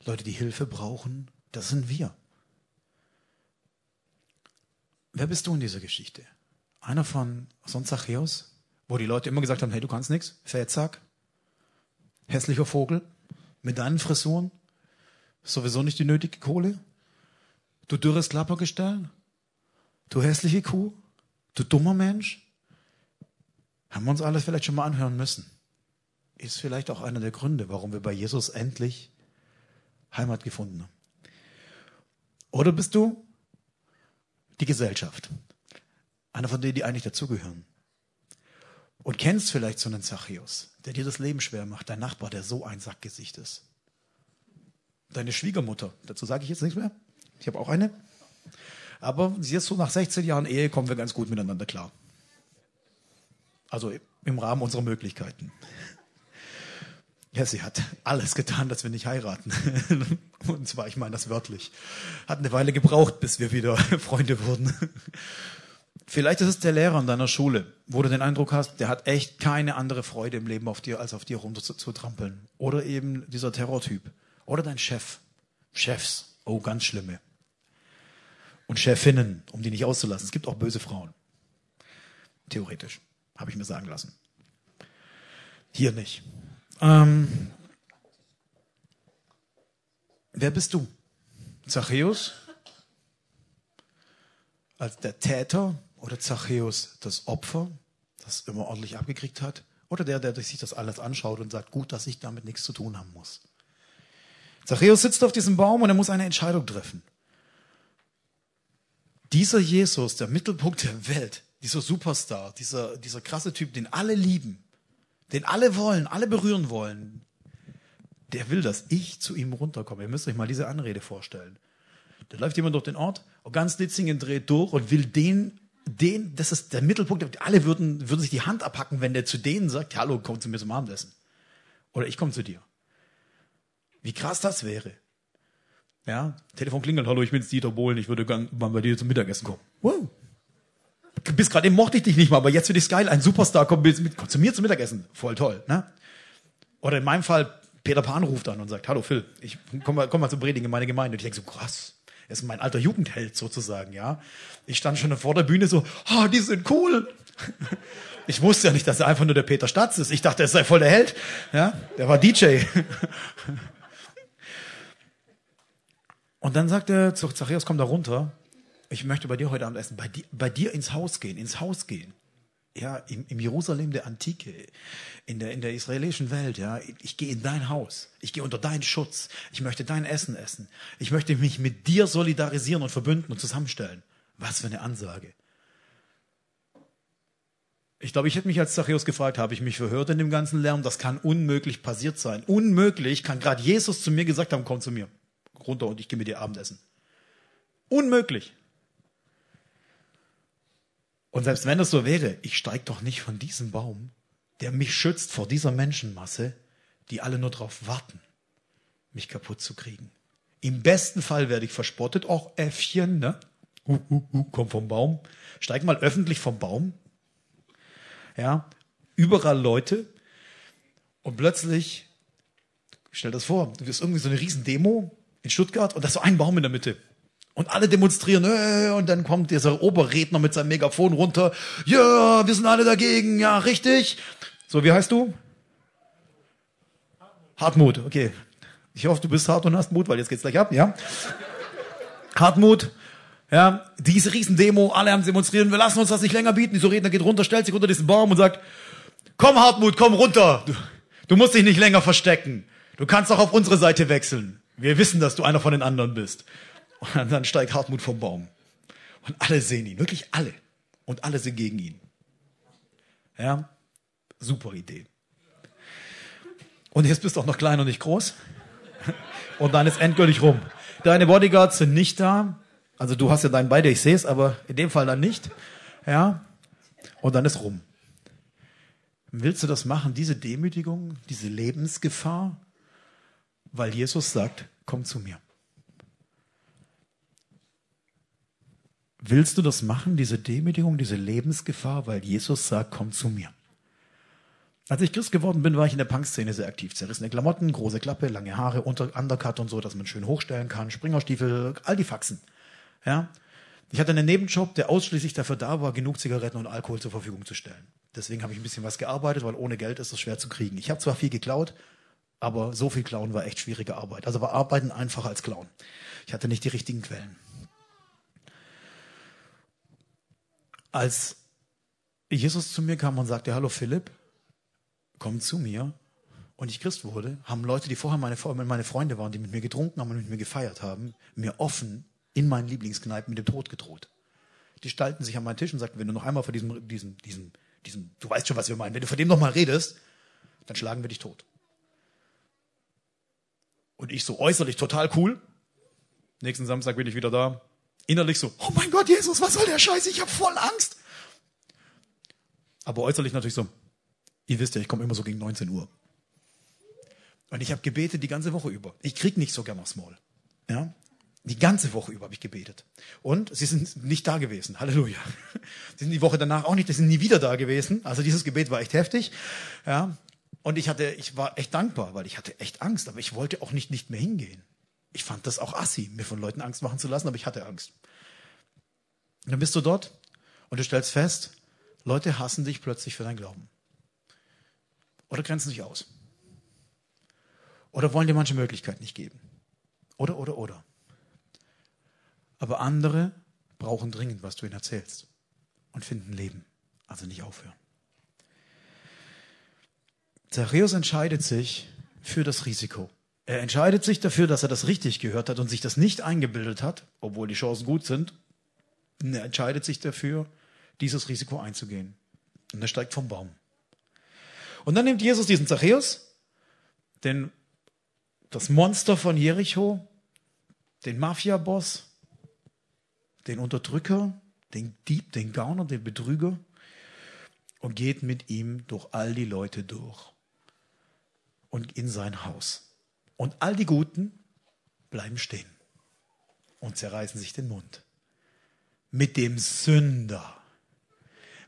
Leute, die Hilfe brauchen. Das sind wir. Wer bist du in dieser Geschichte? Einer von so Zachäus, wo die Leute immer gesagt haben, hey, du kannst nichts, Fettsack, hässlicher Vogel, mit deinen Frisuren, sowieso nicht die nötige Kohle, du dürres Klappergestell, Du hässliche Kuh, du dummer Mensch, haben wir uns alles vielleicht schon mal anhören müssen. Ist vielleicht auch einer der Gründe, warum wir bei Jesus endlich Heimat gefunden haben. Oder bist du die Gesellschaft? Einer von denen, die eigentlich dazugehören. Und kennst vielleicht so einen Zachäus, der dir das Leben schwer macht, dein Nachbar, der so ein Sackgesicht ist. Deine Schwiegermutter, dazu sage ich jetzt nichts mehr. Ich habe auch eine. Aber jetzt so nach 16 Jahren Ehe kommen wir ganz gut miteinander klar. Also im Rahmen unserer Möglichkeiten. Ja, sie hat alles getan, dass wir nicht heiraten. Und zwar, ich meine das wörtlich. Hat eine Weile gebraucht, bis wir wieder Freunde wurden. Vielleicht ist es der Lehrer in deiner Schule, wo du den Eindruck hast, der hat echt keine andere Freude im Leben auf dir, als auf dir runterzutrampeln. Oder eben dieser Terrortyp. Oder dein Chef. Chefs. Oh, ganz schlimme und Chefinnen, um die nicht auszulassen. Es gibt auch böse Frauen. Theoretisch, habe ich mir sagen lassen. Hier nicht. Ähm, wer bist du? Zachäus? Als der Täter oder Zachäus das Opfer, das immer ordentlich abgekriegt hat? Oder der, der sich das alles anschaut und sagt, gut, dass ich damit nichts zu tun haben muss? Zachäus sitzt auf diesem Baum und er muss eine Entscheidung treffen. Dieser Jesus, der Mittelpunkt der Welt, dieser Superstar, dieser, dieser krasse Typ, den alle lieben, den alle wollen, alle berühren wollen, der will, dass ich zu ihm runterkomme. Ihr müsst euch mal diese Anrede vorstellen. Da läuft jemand durch den Ort, ganz Litzingen dreht durch und will den, den, das ist der Mittelpunkt, alle würden, würden sich die Hand abhacken, wenn der zu denen sagt, hallo, komm zu mir zum Abendessen. Oder ich komme zu dir. Wie krass das wäre. Ja, Telefon klingelt, hallo, ich bin's Dieter Bohlen, ich würde gern mal bei dir zum Mittagessen kommen. Wow. Bis gerade eben mochte ich dich nicht mal, aber jetzt finde ich geil, ein Superstar kommt, mit, kommt zu mir zum Mittagessen. Voll toll, ne? Oder in meinem Fall, Peter Pan ruft an und sagt, hallo Phil, ich komm mal, komm mal zum Predigen in meine Gemeinde. Und ich denke so, krass, er ist mein alter Jugendheld sozusagen, ja. Ich stand schon vor der Bühne so, ah, oh, die sind cool. Ich wusste ja nicht, dass er einfach nur der Peter Statz ist. Ich dachte, er sei voll der Held. Ja, der war DJ. Und dann sagt er zu Zachäus, komm da runter. Ich möchte bei dir heute Abend essen. Bei dir, bei dir ins Haus gehen, ins Haus gehen. Ja, im, im Jerusalem der Antike, in der, in der israelischen Welt, ja. Ich gehe in dein Haus. Ich gehe unter deinen Schutz. Ich möchte dein Essen essen. Ich möchte mich mit dir solidarisieren und verbünden und zusammenstellen. Was für eine Ansage. Ich glaube, ich hätte mich als Zachäus gefragt, habe ich mich verhört in dem ganzen Lärm? Das kann unmöglich passiert sein. Unmöglich kann gerade Jesus zu mir gesagt haben, komm zu mir runter und ich gehe mit dir Abendessen. Unmöglich. Und selbst wenn es so wäre, ich steige doch nicht von diesem Baum, der mich schützt vor dieser Menschenmasse, die alle nur darauf warten, mich kaputt zu kriegen. Im besten Fall werde ich verspottet, auch Äffchen, ne? Uh, uh, uh, komm vom Baum. Steig mal öffentlich vom Baum. Ja, überall Leute. Und plötzlich, stell das vor, du wirst irgendwie so eine Riesendemo in Stuttgart und da ist so ein Baum in der Mitte. Und alle demonstrieren, äh, und dann kommt dieser Oberredner mit seinem Megafon runter. Ja, wir sind alle dagegen, ja, richtig. So, wie heißt du? Hartmut, okay. Ich hoffe, du bist hart und hast Mut, weil jetzt geht's gleich ab, ja? Hartmut, ja, diese Riesendemo, alle haben demonstriert, wir lassen uns das nicht länger bieten. Dieser Redner geht runter, stellt sich unter diesen Baum und sagt, komm Hartmut, komm runter. Du, du musst dich nicht länger verstecken. Du kannst auch auf unsere Seite wechseln. Wir wissen, dass du einer von den anderen bist. Und dann steigt Hartmut vom Baum. Und alle sehen ihn, wirklich alle. Und alle sind gegen ihn. Ja, super Idee. Und jetzt bist du auch noch klein und nicht groß. Und dann ist endgültig rum. Deine Bodyguards sind nicht da. Also du hast ja deinen bei dir, ich sehe es, aber in dem Fall dann nicht. Ja. Und dann ist rum. Willst du das machen, diese Demütigung, diese Lebensgefahr? Weil Jesus sagt, komm zu mir. Willst du das machen, diese Demütigung, diese Lebensgefahr, weil Jesus sagt, komm zu mir? Als ich Christ geworden bin, war ich in der Punk-Szene sehr aktiv. Zerrissene Klamotten, große Klappe, lange Haare, unter Undercut und so, dass man schön hochstellen kann, Springerstiefel, all die Faxen. Ja? Ich hatte einen Nebenjob, der ausschließlich dafür da war, genug Zigaretten und Alkohol zur Verfügung zu stellen. Deswegen habe ich ein bisschen was gearbeitet, weil ohne Geld ist es schwer zu kriegen. Ich habe zwar viel geklaut, aber so viel klauen war echt schwierige Arbeit. Also war Arbeiten einfacher als klauen. Ich hatte nicht die richtigen Quellen. Als Jesus zu mir kam und sagte, hallo Philipp, komm zu mir, und ich Christ wurde, haben Leute, die vorher meine, meine Freunde waren, die mit mir getrunken haben und mit mir gefeiert haben, mir offen in meinen Lieblingskneipen mit dem Tod gedroht. Die stalten sich an meinen Tisch und sagten, wenn du noch einmal vor diesem, diesem, diesem, diesem, du weißt schon, was wir meinen, wenn du vor dem noch mal redest, dann schlagen wir dich tot. Und ich so äußerlich total cool. Nächsten Samstag bin ich wieder da. Innerlich so, oh mein Gott, Jesus, was soll der Scheiß? Ich habe voll Angst. Aber äußerlich natürlich so, ihr wisst ja, ich komme immer so gegen 19 Uhr. Und ich habe gebetet die ganze Woche über. Ich krieg nicht so gern aufs Maul. Ja? Die ganze Woche über habe ich gebetet. Und sie sind nicht da gewesen. Halleluja. Sie sind die Woche danach auch nicht, sie sind nie wieder da gewesen. Also dieses Gebet war echt heftig. Ja. Und ich hatte, ich war echt dankbar, weil ich hatte echt Angst, aber ich wollte auch nicht, nicht mehr hingehen. Ich fand das auch assi, mir von Leuten Angst machen zu lassen, aber ich hatte Angst. Und dann bist du dort und du stellst fest, Leute hassen dich plötzlich für dein Glauben. Oder grenzen dich aus. Oder wollen dir manche Möglichkeit nicht geben. Oder, oder, oder. Aber andere brauchen dringend, was du ihnen erzählst und finden Leben. Also nicht aufhören. Zachäus entscheidet sich für das Risiko. Er entscheidet sich dafür, dass er das richtig gehört hat und sich das nicht eingebildet hat, obwohl die Chancen gut sind. Er entscheidet sich dafür, dieses Risiko einzugehen. Und er steigt vom Baum. Und dann nimmt Jesus diesen Zachäus, den, das Monster von Jericho, den Mafiaboss, den Unterdrücker, den Dieb, den Gauner, den Betrüger und geht mit ihm durch all die Leute durch und in sein Haus. Und all die Guten bleiben stehen und zerreißen sich den Mund. Mit dem Sünder.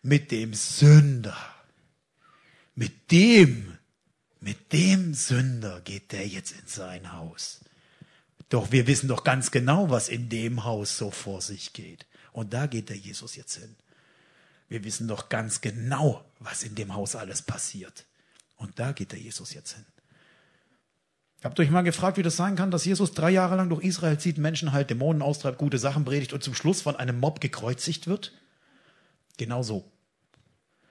Mit dem Sünder. Mit dem, mit dem Sünder geht der jetzt in sein Haus. Doch wir wissen doch ganz genau, was in dem Haus so vor sich geht. Und da geht der Jesus jetzt hin. Wir wissen doch ganz genau, was in dem Haus alles passiert. Und da geht der Jesus jetzt hin. Habt euch mal gefragt, wie das sein kann, dass Jesus drei Jahre lang durch Israel zieht, Menschen halt Dämonen austreibt, gute Sachen predigt und zum Schluss von einem Mob gekreuzigt wird? Genau so.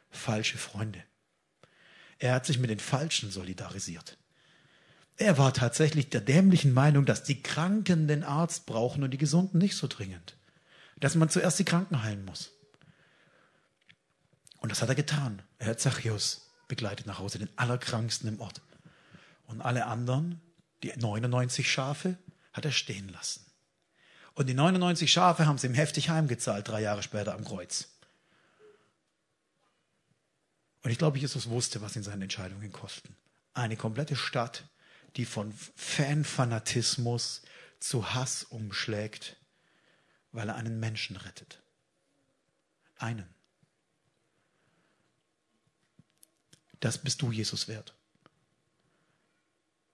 Falsche Freunde. Er hat sich mit den Falschen solidarisiert. Er war tatsächlich der dämlichen Meinung, dass die Kranken den Arzt brauchen und die Gesunden nicht so dringend. Dass man zuerst die Kranken heilen muss. Und das hat er getan. Er hat Zachäus begleitet nach Hause, den Allerkranksten im Ort. Und alle anderen, die 99 Schafe, hat er stehen lassen. Und die 99 Schafe haben sie ihm heftig heimgezahlt, drei Jahre später am Kreuz. Und ich glaube, Jesus wusste, was ihn seine Entscheidungen kosten. Eine komplette Stadt, die von Fanfanatismus zu Hass umschlägt, weil er einen Menschen rettet. Einen. Das bist du, Jesus, wert.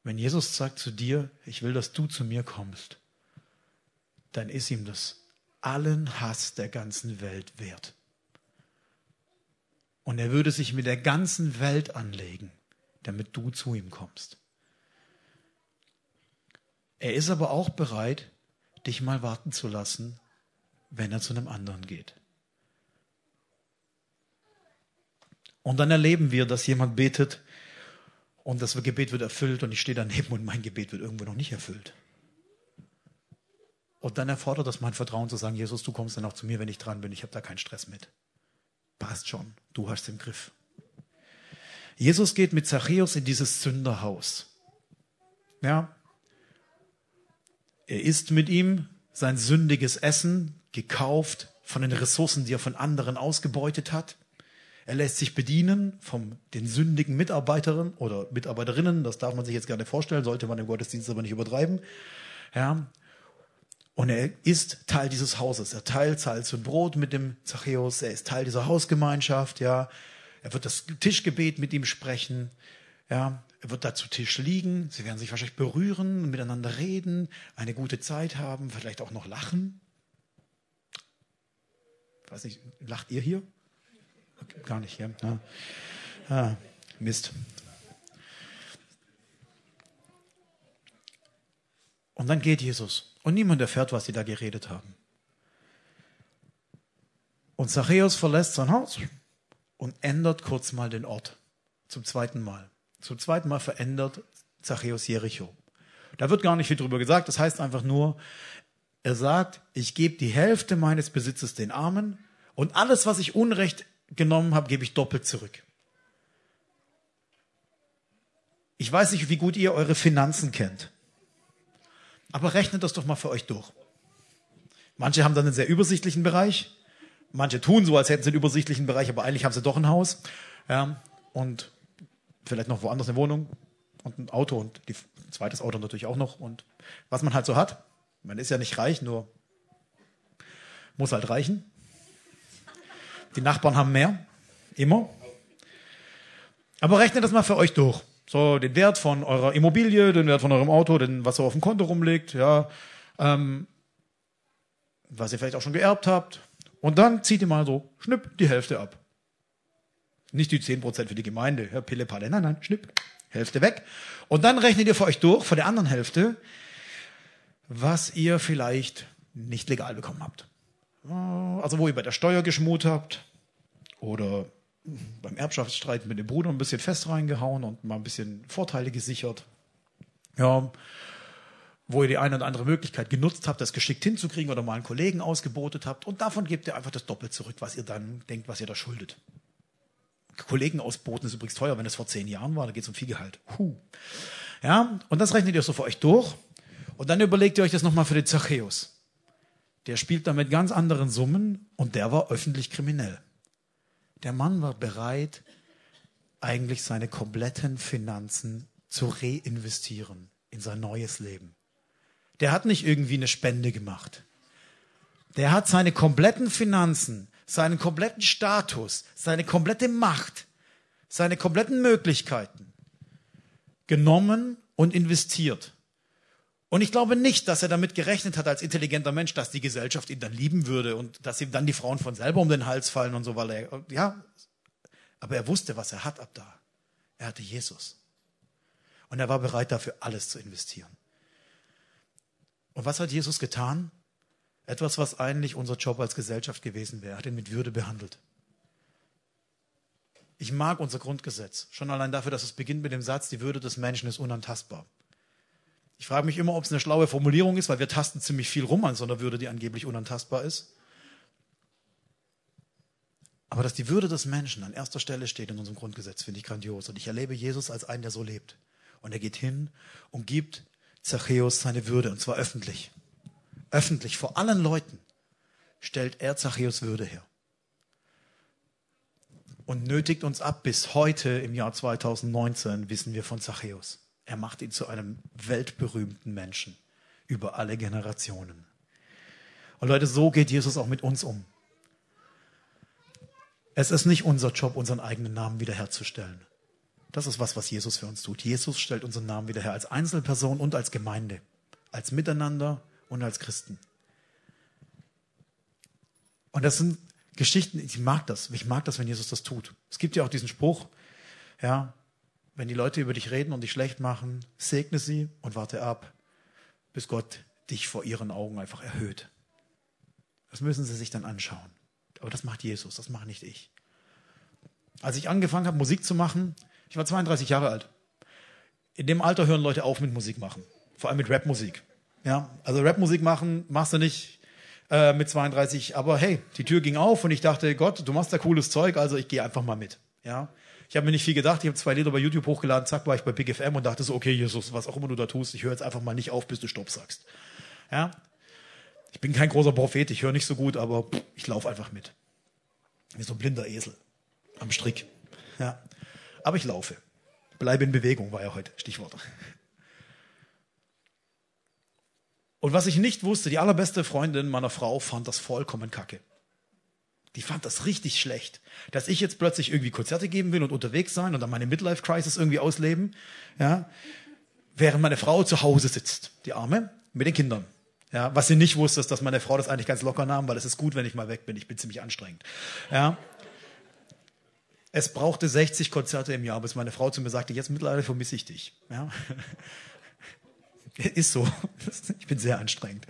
Wenn Jesus sagt zu dir, ich will, dass du zu mir kommst, dann ist ihm das allen Hass der ganzen Welt wert. Und er würde sich mit der ganzen Welt anlegen, damit du zu ihm kommst. Er ist aber auch bereit, dich mal warten zu lassen, wenn er zu einem anderen geht. Und dann erleben wir, dass jemand betet, und das Gebet wird erfüllt und ich stehe daneben und mein Gebet wird irgendwo noch nicht erfüllt. Und dann erfordert das mein Vertrauen zu sagen, Jesus, du kommst dann auch zu mir, wenn ich dran bin. Ich habe da keinen Stress mit. Passt schon, du hast den Griff. Jesus geht mit Zachäus in dieses Sünderhaus. Ja. Er isst mit ihm sein sündiges Essen, gekauft von den Ressourcen, die er von anderen ausgebeutet hat. Er lässt sich bedienen von den sündigen Mitarbeitern oder Mitarbeiterinnen. Das darf man sich jetzt gerne vorstellen, sollte man im Gottesdienst aber nicht übertreiben. Ja. Und er ist Teil dieses Hauses. Er teilt Salz und Brot mit dem Zachäus. Er ist Teil dieser Hausgemeinschaft. Ja. Er wird das Tischgebet mit ihm sprechen. Ja. Er wird da zu Tisch liegen. Sie werden sich wahrscheinlich berühren, miteinander reden, eine gute Zeit haben, vielleicht auch noch lachen. Ich weiß nicht, lacht ihr hier? Gar nicht, ja. Ah, Mist. Und dann geht Jesus. Und niemand erfährt, was sie da geredet haben. Und Zachäus verlässt sein Haus und ändert kurz mal den Ort. Zum zweiten Mal. Zum zweiten Mal verändert Zachäus Jericho. Da wird gar nicht viel drüber gesagt. Das heißt einfach nur, er sagt, ich gebe die Hälfte meines Besitzes den Armen und alles, was ich Unrecht genommen habe, gebe ich doppelt zurück. Ich weiß nicht, wie gut ihr eure Finanzen kennt. Aber rechnet das doch mal für euch durch. Manche haben dann einen sehr übersichtlichen Bereich. Manche tun so, als hätten sie einen übersichtlichen Bereich, aber eigentlich haben sie doch ein Haus. Ja, und vielleicht noch woanders eine Wohnung und ein Auto und die, ein zweites Auto natürlich auch noch. Und was man halt so hat. Man ist ja nicht reich, nur muss halt reichen. Die Nachbarn haben mehr. Immer. Aber rechnet das mal für euch durch. So, den Wert von eurer Immobilie, den Wert von eurem Auto, den, was so auf dem Konto rumliegt, ja, ähm, was ihr vielleicht auch schon geerbt habt. Und dann zieht ihr mal so, schnipp, die Hälfte ab. Nicht die 10% für die Gemeinde, ja, Pille, Palle, nein, nein, schnipp, Hälfte weg. Und dann rechnet ihr für euch durch, von der anderen Hälfte, was ihr vielleicht nicht legal bekommen habt. Also wo ihr bei der Steuer geschmut habt oder beim Erbschaftsstreit mit dem Bruder ein bisschen fest reingehauen und mal ein bisschen Vorteile gesichert. Ja, wo ihr die eine oder andere Möglichkeit genutzt habt, das geschickt hinzukriegen oder mal einen Kollegen ausgebotet habt und davon gebt ihr einfach das Doppel zurück, was ihr dann denkt, was ihr da schuldet. Kollegen ausboten ist übrigens teuer, wenn es vor zehn Jahren war, da geht es um viel Gehalt. Huh. Ja, und das rechnet ihr so für euch durch und dann überlegt ihr euch das nochmal für den Zachäus. Der spielt da mit ganz anderen Summen und der war öffentlich kriminell. Der Mann war bereit, eigentlich seine kompletten Finanzen zu reinvestieren in sein neues Leben. Der hat nicht irgendwie eine Spende gemacht. Der hat seine kompletten Finanzen, seinen kompletten Status, seine komplette Macht, seine kompletten Möglichkeiten genommen und investiert. Und ich glaube nicht, dass er damit gerechnet hat als intelligenter Mensch, dass die Gesellschaft ihn dann lieben würde und dass ihm dann die Frauen von selber um den Hals fallen und so, weil er, ja, aber er wusste, was er hat ab da. Er hatte Jesus. Und er war bereit dafür alles zu investieren. Und was hat Jesus getan? Etwas, was eigentlich unser Job als Gesellschaft gewesen wäre. Er hat ihn mit Würde behandelt. Ich mag unser Grundgesetz. Schon allein dafür, dass es beginnt mit dem Satz, die Würde des Menschen ist unantastbar. Ich frage mich immer, ob es eine schlaue Formulierung ist, weil wir tasten ziemlich viel rum an so einer Würde, die angeblich unantastbar ist. Aber dass die Würde des Menschen an erster Stelle steht in unserem Grundgesetz, finde ich grandios. Und ich erlebe Jesus als einen, der so lebt. Und er geht hin und gibt Zachäus seine Würde, und zwar öffentlich. Öffentlich, vor allen Leuten stellt er Zachäus Würde her. Und nötigt uns ab, bis heute im Jahr 2019 wissen wir von Zachäus. Er macht ihn zu einem weltberühmten Menschen über alle Generationen. Und Leute, so geht Jesus auch mit uns um. Es ist nicht unser Job, unseren eigenen Namen wiederherzustellen. Das ist was, was Jesus für uns tut. Jesus stellt unseren Namen wieder her als Einzelperson und als Gemeinde, als Miteinander und als Christen. Und das sind Geschichten, ich mag das. Ich mag das, wenn Jesus das tut. Es gibt ja auch diesen Spruch, ja, wenn die Leute über dich reden und dich schlecht machen, segne sie und warte ab, bis Gott dich vor ihren Augen einfach erhöht. Das müssen sie sich dann anschauen. Aber das macht Jesus, das mache nicht ich. Als ich angefangen habe, Musik zu machen, ich war 32 Jahre alt. In dem Alter hören Leute auf mit Musik machen. Vor allem mit Rapmusik. Ja, also Rapmusik machen machst du nicht äh, mit 32. Aber hey, die Tür ging auf und ich dachte, Gott, du machst da cooles Zeug, also ich gehe einfach mal mit. Ja, ich habe mir nicht viel gedacht. Ich habe zwei Lieder bei YouTube hochgeladen, zack, war ich bei Big FM und dachte so, okay, Jesus, was auch immer du da tust, ich höre jetzt einfach mal nicht auf, bis du Stopp sagst. Ja? Ich bin kein großer Prophet, ich höre nicht so gut, aber pff, ich laufe einfach mit. Wie so ein blinder Esel am Strick. Ja. Aber ich laufe. Bleibe in Bewegung, war ja heute Stichwort. Und was ich nicht wusste, die allerbeste Freundin meiner Frau fand das vollkommen kacke. Die fand das richtig schlecht, dass ich jetzt plötzlich irgendwie Konzerte geben will und unterwegs sein und dann meine Midlife Crisis irgendwie ausleben, ja, während meine Frau zu Hause sitzt, die Arme, mit den Kindern. Ja, was sie nicht wusste, ist, dass meine Frau das eigentlich ganz locker nahm, weil es ist gut, wenn ich mal weg bin. Ich bin ziemlich anstrengend. Ja. Es brauchte 60 Konzerte im Jahr, bis meine Frau zu mir sagte, jetzt mittlerweile vermisse ich dich. Ja. Ist so. Ich bin sehr anstrengend.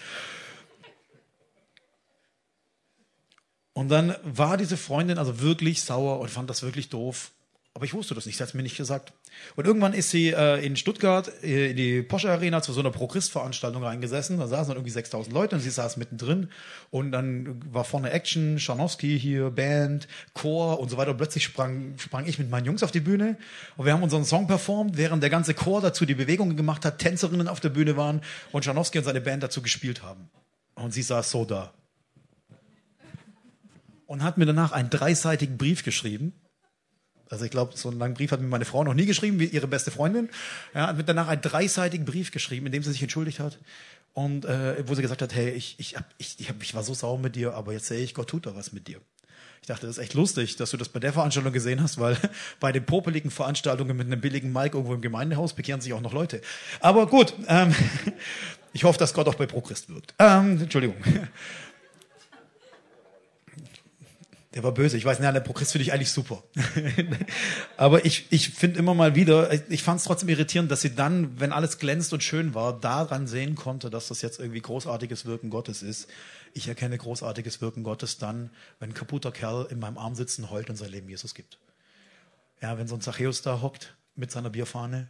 Und dann war diese Freundin also wirklich sauer und fand das wirklich doof. Aber ich wusste das nicht, sie hat es mir nicht gesagt. Und irgendwann ist sie äh, in Stuttgart äh, in die Porsche Arena zu so einer Pro-Christ-Veranstaltung reingesessen. Da saßen dann irgendwie 6000 Leute und sie saß mittendrin. Und dann war vorne Action, Scharnowski hier, Band, Chor und so weiter. Und plötzlich sprang, sprang ich mit meinen Jungs auf die Bühne. Und wir haben unseren Song performt, während der ganze Chor dazu die Bewegungen gemacht hat, Tänzerinnen auf der Bühne waren und Scharnowski und seine Band dazu gespielt haben. Und sie saß so da und hat mir danach einen dreiseitigen Brief geschrieben. Also ich glaube, so einen langen Brief hat mir meine Frau noch nie geschrieben, wie ihre beste Freundin. Ja, hat mir danach einen dreiseitigen Brief geschrieben, in dem sie sich entschuldigt hat. Und äh, wo sie gesagt hat, hey, ich, ich, hab, ich, ich, hab, ich war so sauer mit dir, aber jetzt sehe ich, Gott tut da was mit dir. Ich dachte, das ist echt lustig, dass du das bei der Veranstaltung gesehen hast, weil bei den popeligen Veranstaltungen mit einem billigen Mic irgendwo im Gemeindehaus bekehren sich auch noch Leute. Aber gut, ähm, ich hoffe, dass Gott auch bei ProChrist wirkt. Ähm, Entschuldigung. Der war böse. Ich weiß, nein, der Progress finde ich eigentlich super. Aber ich, ich finde immer mal wieder, ich fand es trotzdem irritierend, dass sie dann, wenn alles glänzt und schön war, daran sehen konnte, dass das jetzt irgendwie großartiges Wirken Gottes ist. Ich erkenne großartiges Wirken Gottes dann, wenn ein kaputter Kerl in meinem Arm sitzt und heult und sein Leben Jesus gibt. Ja, wenn so ein Zachäus da hockt mit seiner Bierfahne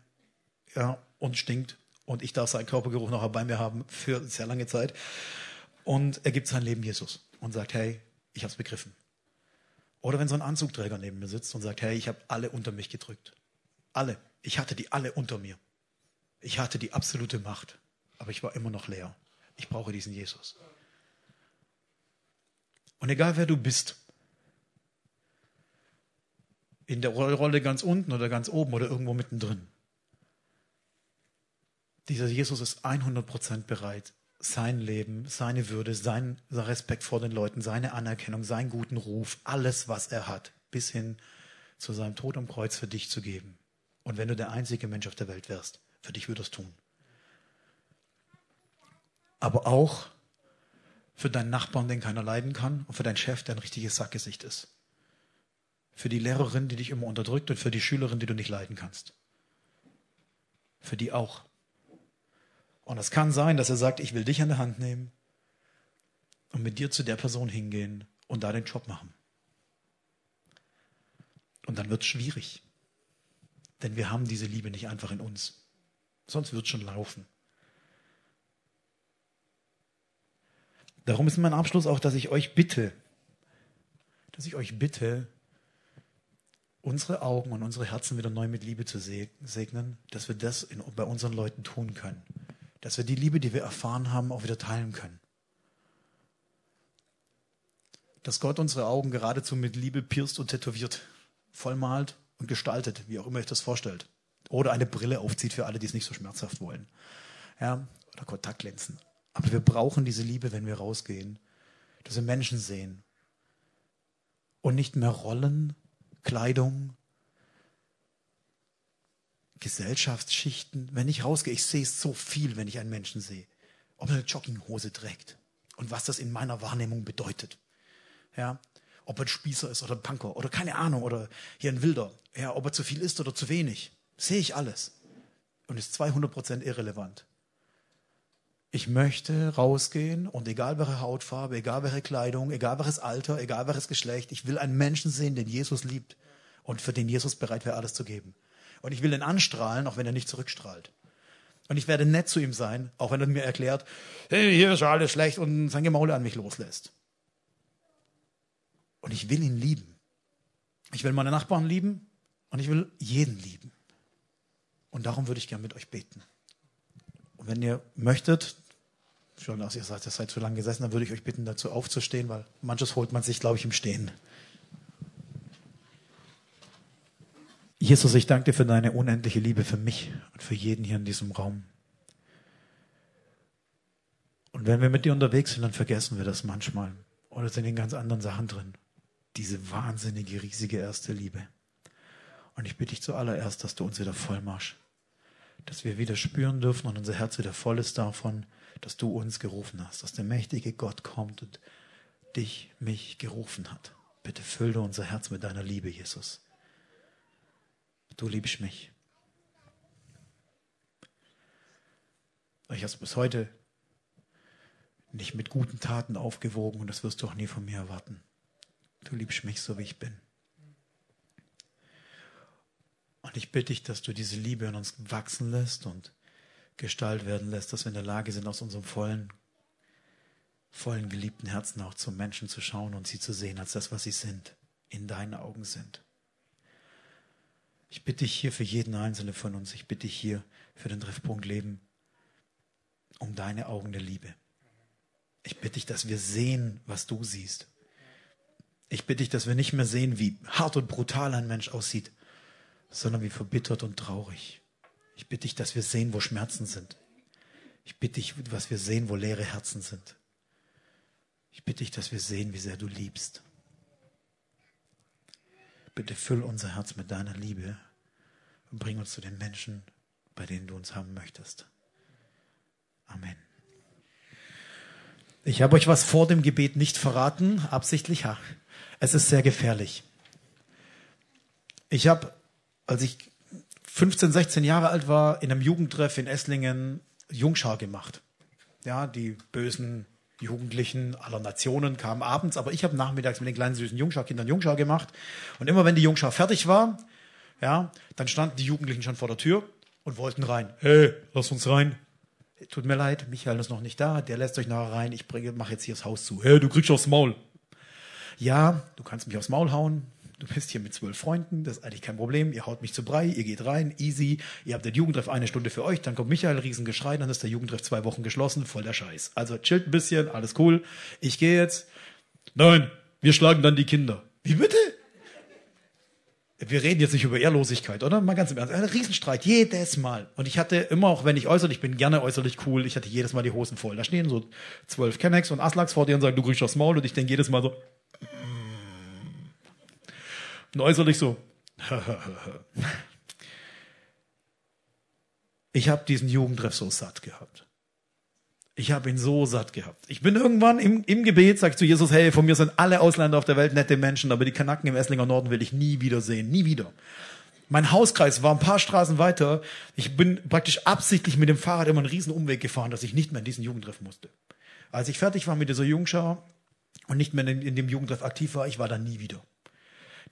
ja, und stinkt und ich darf seinen Körpergeruch noch bei mir haben für sehr lange Zeit und er gibt sein Leben Jesus und sagt, hey, ich habe es begriffen. Oder wenn so ein Anzugträger neben mir sitzt und sagt, hey, ich habe alle unter mich gedrückt. Alle. Ich hatte die alle unter mir. Ich hatte die absolute Macht, aber ich war immer noch leer. Ich brauche diesen Jesus. Und egal wer du bist, in der Rolle ganz unten oder ganz oben oder irgendwo mittendrin, dieser Jesus ist 100% bereit, sein Leben, seine Würde, sein Respekt vor den Leuten, seine Anerkennung, seinen guten Ruf, alles, was er hat, bis hin zu seinem Tod am Kreuz für dich zu geben. Und wenn du der einzige Mensch auf der Welt wärst, für dich würde es tun. Aber auch für deinen Nachbarn, den keiner leiden kann, und für deinen Chef, der ein richtiges Sackgesicht ist. Für die Lehrerin, die dich immer unterdrückt, und für die Schülerin, die du nicht leiden kannst. Für die auch. Und es kann sein, dass er sagt, ich will dich an der Hand nehmen und mit dir zu der Person hingehen und da den Job machen. Und dann wird es schwierig. Denn wir haben diese Liebe nicht einfach in uns. Sonst wird es schon laufen. Darum ist mein Abschluss auch, dass ich euch bitte, dass ich euch bitte, unsere Augen und unsere Herzen wieder neu mit Liebe zu segnen, dass wir das in, bei unseren Leuten tun können dass wir die Liebe, die wir erfahren haben, auch wieder teilen können. Dass Gott unsere Augen geradezu mit Liebe pierst und tätowiert, vollmalt und gestaltet, wie auch immer euch das vorstellt. Oder eine Brille aufzieht für alle, die es nicht so schmerzhaft wollen. Ja, oder Kontaktlinsen. Aber wir brauchen diese Liebe, wenn wir rausgehen, dass wir Menschen sehen und nicht mehr Rollen, Kleidung, Gesellschaftsschichten. Wenn ich rausgehe, ich sehe so viel, wenn ich einen Menschen sehe. Ob er eine Jogginghose trägt und was das in meiner Wahrnehmung bedeutet. Ja, ob er ein Spießer ist oder ein Punker oder keine Ahnung oder hier ein Wilder. Ja, ob er zu viel isst oder zu wenig. Sehe ich alles. Und ist 200% irrelevant. Ich möchte rausgehen und egal welche Hautfarbe, egal welche Kleidung, egal welches Alter, egal welches Geschlecht, ich will einen Menschen sehen, den Jesus liebt und für den Jesus bereit wäre, alles zu geben. Und ich will ihn anstrahlen, auch wenn er nicht zurückstrahlt. Und ich werde nett zu ihm sein, auch wenn er mir erklärt, hey, hier ist alles schlecht und sein Gemaule an mich loslässt. Und ich will ihn lieben. Ich will meine Nachbarn lieben und ich will jeden lieben. Und darum würde ich gerne mit euch beten. Und wenn ihr möchtet, schon aus ihr seid, ihr seid zu lange gesessen, dann würde ich euch bitten, dazu aufzustehen, weil manches holt man sich, glaube ich, im Stehen. Jesus, ich danke dir für deine unendliche Liebe für mich und für jeden hier in diesem Raum. Und wenn wir mit dir unterwegs sind, dann vergessen wir das manchmal oder sind in ganz anderen Sachen drin. Diese wahnsinnige, riesige erste Liebe. Und ich bitte dich zuallererst, dass du uns wieder voll machst. Dass wir wieder spüren dürfen und unser Herz wieder voll ist davon, dass du uns gerufen hast, dass der mächtige Gott kommt und dich, mich gerufen hat. Bitte fülle unser Herz mit deiner Liebe, Jesus du liebst mich. Ich habe es bis heute nicht mit guten Taten aufgewogen und das wirst du auch nie von mir erwarten. Du liebst mich so, wie ich bin. Und ich bitte dich, dass du diese Liebe in uns wachsen lässt und Gestalt werden lässt, dass wir in der Lage sind, aus unserem vollen, vollen geliebten Herzen auch zum Menschen zu schauen und sie zu sehen als das, was sie sind, in deinen Augen sind. Ich bitte dich hier für jeden Einzelnen von uns, ich bitte dich hier für den Treffpunkt Leben um deine Augen der Liebe. Ich bitte dich, dass wir sehen, was du siehst. Ich bitte dich, dass wir nicht mehr sehen, wie hart und brutal ein Mensch aussieht, sondern wie verbittert und traurig. Ich bitte dich, dass wir sehen, wo Schmerzen sind. Ich bitte dich, dass wir sehen, wo leere Herzen sind. Ich bitte dich, dass wir sehen, wie sehr du liebst. Bitte füll unser Herz mit deiner Liebe und bring uns zu den Menschen, bei denen du uns haben möchtest. Amen. Ich habe euch was vor dem Gebet nicht verraten, absichtlich. Ha. Es ist sehr gefährlich. Ich habe, als ich 15, 16 Jahre alt war, in einem Jugendtreff in Esslingen Jungschar gemacht. Ja, die bösen Jugendlichen aller Nationen kamen abends, aber ich habe nachmittags mit den kleinen süßen Jungschar-Kindern Jungschar gemacht. Und immer wenn die Jungschar fertig war, ja, dann standen die Jugendlichen schon vor der Tür und wollten rein. Hey, lass uns rein. Tut mir leid, Michael ist noch nicht da, der lässt euch nachher rein, ich mache jetzt hier das Haus zu. Hey, du kriegst aufs Maul. Ja, du kannst mich aufs Maul hauen, du bist hier mit zwölf Freunden, das ist eigentlich kein Problem, ihr haut mich zu Brei, ihr geht rein, easy, ihr habt den Jugendtreff eine Stunde für euch, dann kommt Michael, Riesengeschrei, dann ist der Jugendtreff zwei Wochen geschlossen, voll der Scheiß. Also chillt ein bisschen, alles cool, ich gehe jetzt. Nein, wir schlagen dann die Kinder. Wie bitte? Wir reden jetzt nicht über Ehrlosigkeit, oder? Mal ganz im Ernst. Ein Riesenstreit, jedes Mal. Und ich hatte immer, auch wenn ich äußerlich bin, gerne äußerlich cool, ich hatte jedes Mal die Hosen voll. Da stehen so zwölf Kennex und Aslaks vor dir und sagen, du kriegst aufs Maul. Und ich denke jedes Mal so, und äußerlich so. ich habe diesen Jugendtreff so satt gehabt. Ich habe ihn so satt gehabt. Ich bin irgendwann im, im Gebet, sag ich zu Jesus, hey, von mir sind alle Ausländer auf der Welt nette Menschen, aber die Kanaken im Esslinger Norden will ich nie wieder sehen. Nie wieder. Mein Hauskreis war ein paar Straßen weiter. Ich bin praktisch absichtlich mit dem Fahrrad immer einen riesen Umweg gefahren, dass ich nicht mehr in diesen Jugendtreff musste. Als ich fertig war mit dieser Jungschau und nicht mehr in, in dem Jugendtreff aktiv war, ich war da nie wieder.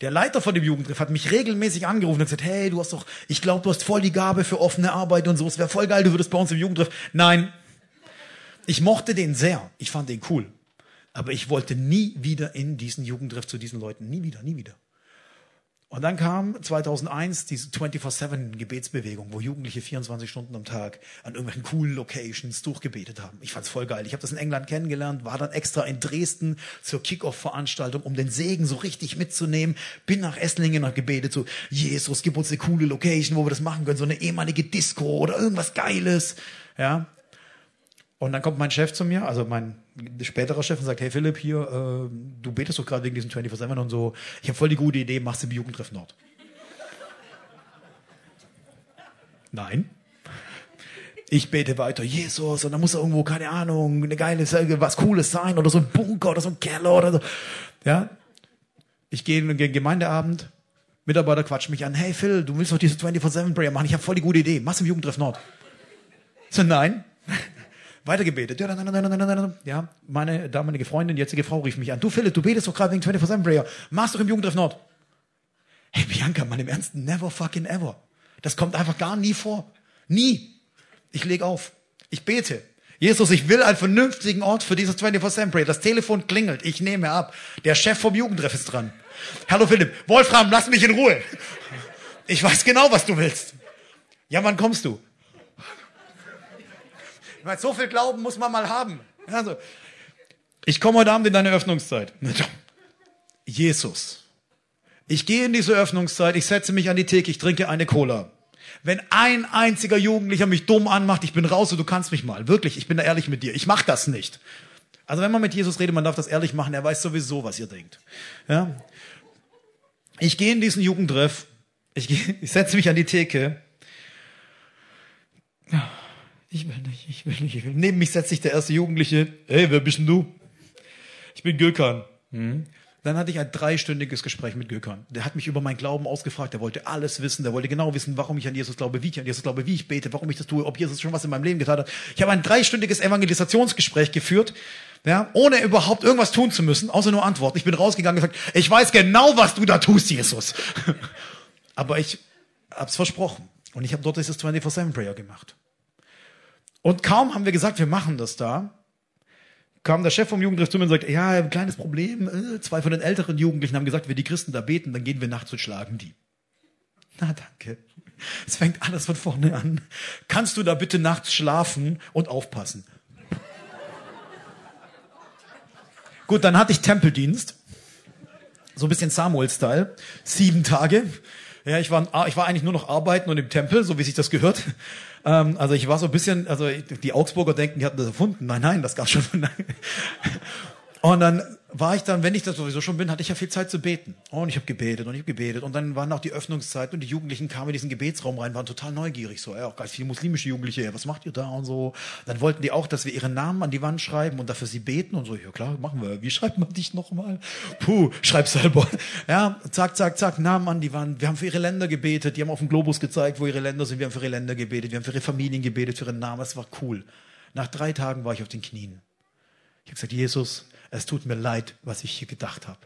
Der Leiter von dem Jugendtreff hat mich regelmäßig angerufen und gesagt, hey, du hast doch, ich glaube, du hast voll die Gabe für offene Arbeit und so. Es wäre voll geil, du würdest bei uns im Jugendtreff. Nein. Ich mochte den sehr. Ich fand den cool. Aber ich wollte nie wieder in diesen Jugendtreff zu diesen Leuten. Nie wieder, nie wieder. Und dann kam 2001 diese 24-7 Gebetsbewegung, wo Jugendliche 24 Stunden am Tag an irgendwelchen coolen Locations durchgebetet haben. Ich fand's voll geil. Ich habe das in England kennengelernt, war dann extra in Dresden zur Kick-Off-Veranstaltung, um den Segen so richtig mitzunehmen. Bin nach Esslingen und gebetet so, Jesus, gib uns eine coole Location, wo wir das machen können, so eine ehemalige Disco oder irgendwas Geiles. Ja, und dann kommt mein Chef zu mir, also mein späterer Chef und sagt, hey Philipp, hier, äh, du betest doch gerade wegen diesem 24-7 und so. Ich habe voll die gute Idee, machst du im Jugendtreff Nord. Nein. Ich bete weiter, Jesus, und dann muss irgendwo, keine Ahnung, eine geile, was Cooles sein, oder so ein Bunker, oder so ein Keller, oder so. Ja. Ich gehe in den Gemeindeabend, Mitarbeiter quatschen mich an, hey Phil, du willst doch diese 24-7-Prayer machen, ich habe voll die gute Idee, machst du im Jugendtreff Nord. So, nein weitergebetet. Ja, meine damalige Freundin, jetzige Frau rief mich an. Du Philipp, du betest doch gerade wegen 24-7 Prayer. Machst doch im Jugendtreff Nord. Hey Bianca, mal im Ernst, never fucking ever. Das kommt einfach gar nie vor. Nie. Ich leg auf. Ich bete. Jesus, ich will einen vernünftigen Ort für dieses 24-7 Prayer. Das Telefon klingelt. Ich nehme ab. Der Chef vom Jugendtreff ist dran. Hallo Philipp. Wolfram, lass mich in Ruhe. Ich weiß genau, was du willst. Ja, wann kommst du? Weil so viel Glauben muss man mal haben. Also, ich komme heute Abend in deine Öffnungszeit. Jesus. Ich gehe in diese Öffnungszeit, ich setze mich an die Theke, ich trinke eine Cola. Wenn ein einziger Jugendlicher mich dumm anmacht, ich bin raus und du kannst mich mal. Wirklich, ich bin da ehrlich mit dir. Ich mach das nicht. Also wenn man mit Jesus redet, man darf das ehrlich machen, er weiß sowieso, was ihr denkt. Ja? Ich gehe in diesen Jugendtreff, ich, gehe, ich setze mich an die Theke. Ja ich will nicht, ich will nicht, ich will. Neben mich setzt sich der erste Jugendliche. Hey, wer bist denn du? Ich bin Gökhan. Hm. Dann hatte ich ein dreistündiges Gespräch mit Gökhan. Der hat mich über meinen Glauben ausgefragt. Der wollte alles wissen. Der wollte genau wissen, warum ich an Jesus glaube, wie ich an Jesus glaube, wie ich bete, warum ich das tue, ob Jesus schon was in meinem Leben getan hat. Ich habe ein dreistündiges Evangelisationsgespräch geführt, ja, ohne überhaupt irgendwas tun zu müssen, außer nur antworten. Ich bin rausgegangen und gesagt, ich weiß genau, was du da tust, Jesus. Aber ich hab's versprochen. Und ich habe dort dieses 24-7 Prayer gemacht. Und kaum haben wir gesagt, wir machen das da, kam der Chef vom Jugendtreff zu mir und sagte, ja, ein kleines Problem, äh, zwei von den älteren Jugendlichen haben gesagt, wenn die Christen da beten, dann gehen wir nachts und schlagen die. Na, danke. Es fängt alles von vorne an. Kannst du da bitte nachts schlafen und aufpassen? Gut, dann hatte ich Tempeldienst. So ein bisschen Samuel-Style. Sieben Tage. Ja, ich war, ich war eigentlich nur noch arbeiten und im Tempel, so wie sich das gehört. Ähm, also ich war so ein bisschen, also die Augsburger denken, die hatten das erfunden. Nein, nein, das gab's schon. und dann war ich dann, wenn ich das sowieso schon bin, hatte ich ja viel Zeit zu beten. Oh, und ich habe gebetet und ich habe gebetet. Und dann waren auch die Öffnungszeit und die Jugendlichen kamen in diesen Gebetsraum rein, waren total neugierig. So, ja, auch ganz viele muslimische Jugendliche, ja, was macht ihr da und so. Dann wollten die auch, dass wir ihre Namen an die Wand schreiben und dafür sie beten und so. Ja klar, machen wir. Wie schreibt man dich nochmal? Puh, schreib selber. Ja, zack, zack, zack, Namen an die Wand. Wir haben für ihre Länder gebetet. Die haben auf dem Globus gezeigt, wo ihre Länder sind. Wir haben für ihre Länder gebetet. Wir haben für ihre Familien gebetet, für ihren Namen. Es war cool. Nach drei Tagen war ich auf den Knien. Ich habe gesagt, Jesus, es tut mir leid, was ich hier gedacht habe.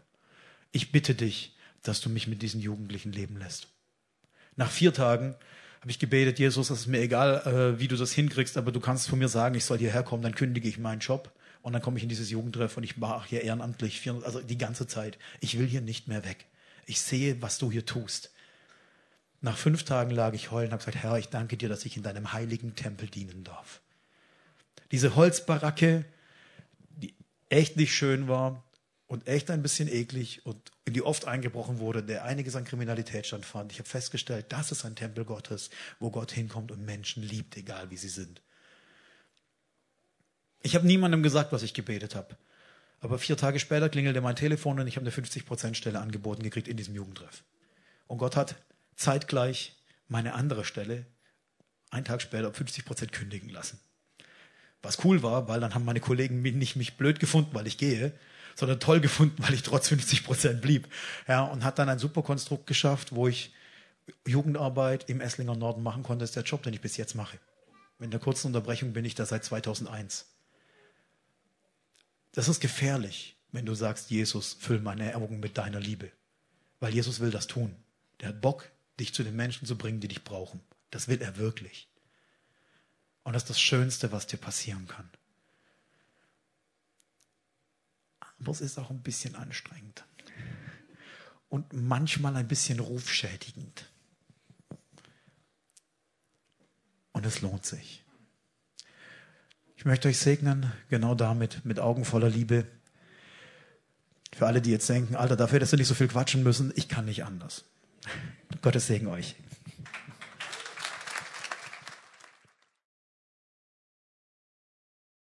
Ich bitte dich, dass du mich mit diesen Jugendlichen leben lässt. Nach vier Tagen habe ich gebetet, Jesus, es ist mir egal, äh, wie du das hinkriegst, aber du kannst von mir sagen, ich soll hierher kommen, dann kündige ich meinen Job und dann komme ich in dieses Jugendtreff und ich mache hier ehrenamtlich, also die ganze Zeit. Ich will hier nicht mehr weg. Ich sehe, was du hier tust. Nach fünf Tagen lag ich heulen und habe gesagt, Herr, ich danke dir, dass ich in deinem heiligen Tempel dienen darf. Diese Holzbaracke, echt nicht schön war und echt ein bisschen eklig und in die oft eingebrochen wurde, der einiges an Kriminalität stattfand. Ich habe festgestellt, das ist ein Tempel Gottes, wo Gott hinkommt und Menschen liebt, egal wie sie sind. Ich habe niemandem gesagt, was ich gebetet habe. Aber vier Tage später klingelte mein Telefon und ich habe eine 50%-Stelle angeboten gekriegt in diesem Jugendtreff. Und Gott hat zeitgleich meine andere Stelle einen Tag später um 50% kündigen lassen. Was cool war, weil dann haben meine Kollegen mich nicht mich blöd gefunden, weil ich gehe, sondern toll gefunden, weil ich trotz 50 Prozent blieb. Ja, und hat dann ein super Konstrukt geschafft, wo ich Jugendarbeit im Esslinger Norden machen konnte. Das ist der Job, den ich bis jetzt mache. In der kurzen Unterbrechung bin ich da seit 2001. Das ist gefährlich, wenn du sagst, Jesus, füll meine Augen mit deiner Liebe. Weil Jesus will das tun. Der hat Bock, dich zu den Menschen zu bringen, die dich brauchen. Das will er wirklich. Und das ist das Schönste, was dir passieren kann. Aber es ist auch ein bisschen anstrengend. Und manchmal ein bisschen rufschädigend. Und es lohnt sich. Ich möchte euch segnen, genau damit, mit Augen voller Liebe. Für alle, die jetzt denken, Alter, dafür, dass wir nicht so viel quatschen müssen, ich kann nicht anders. Gottes Segen euch.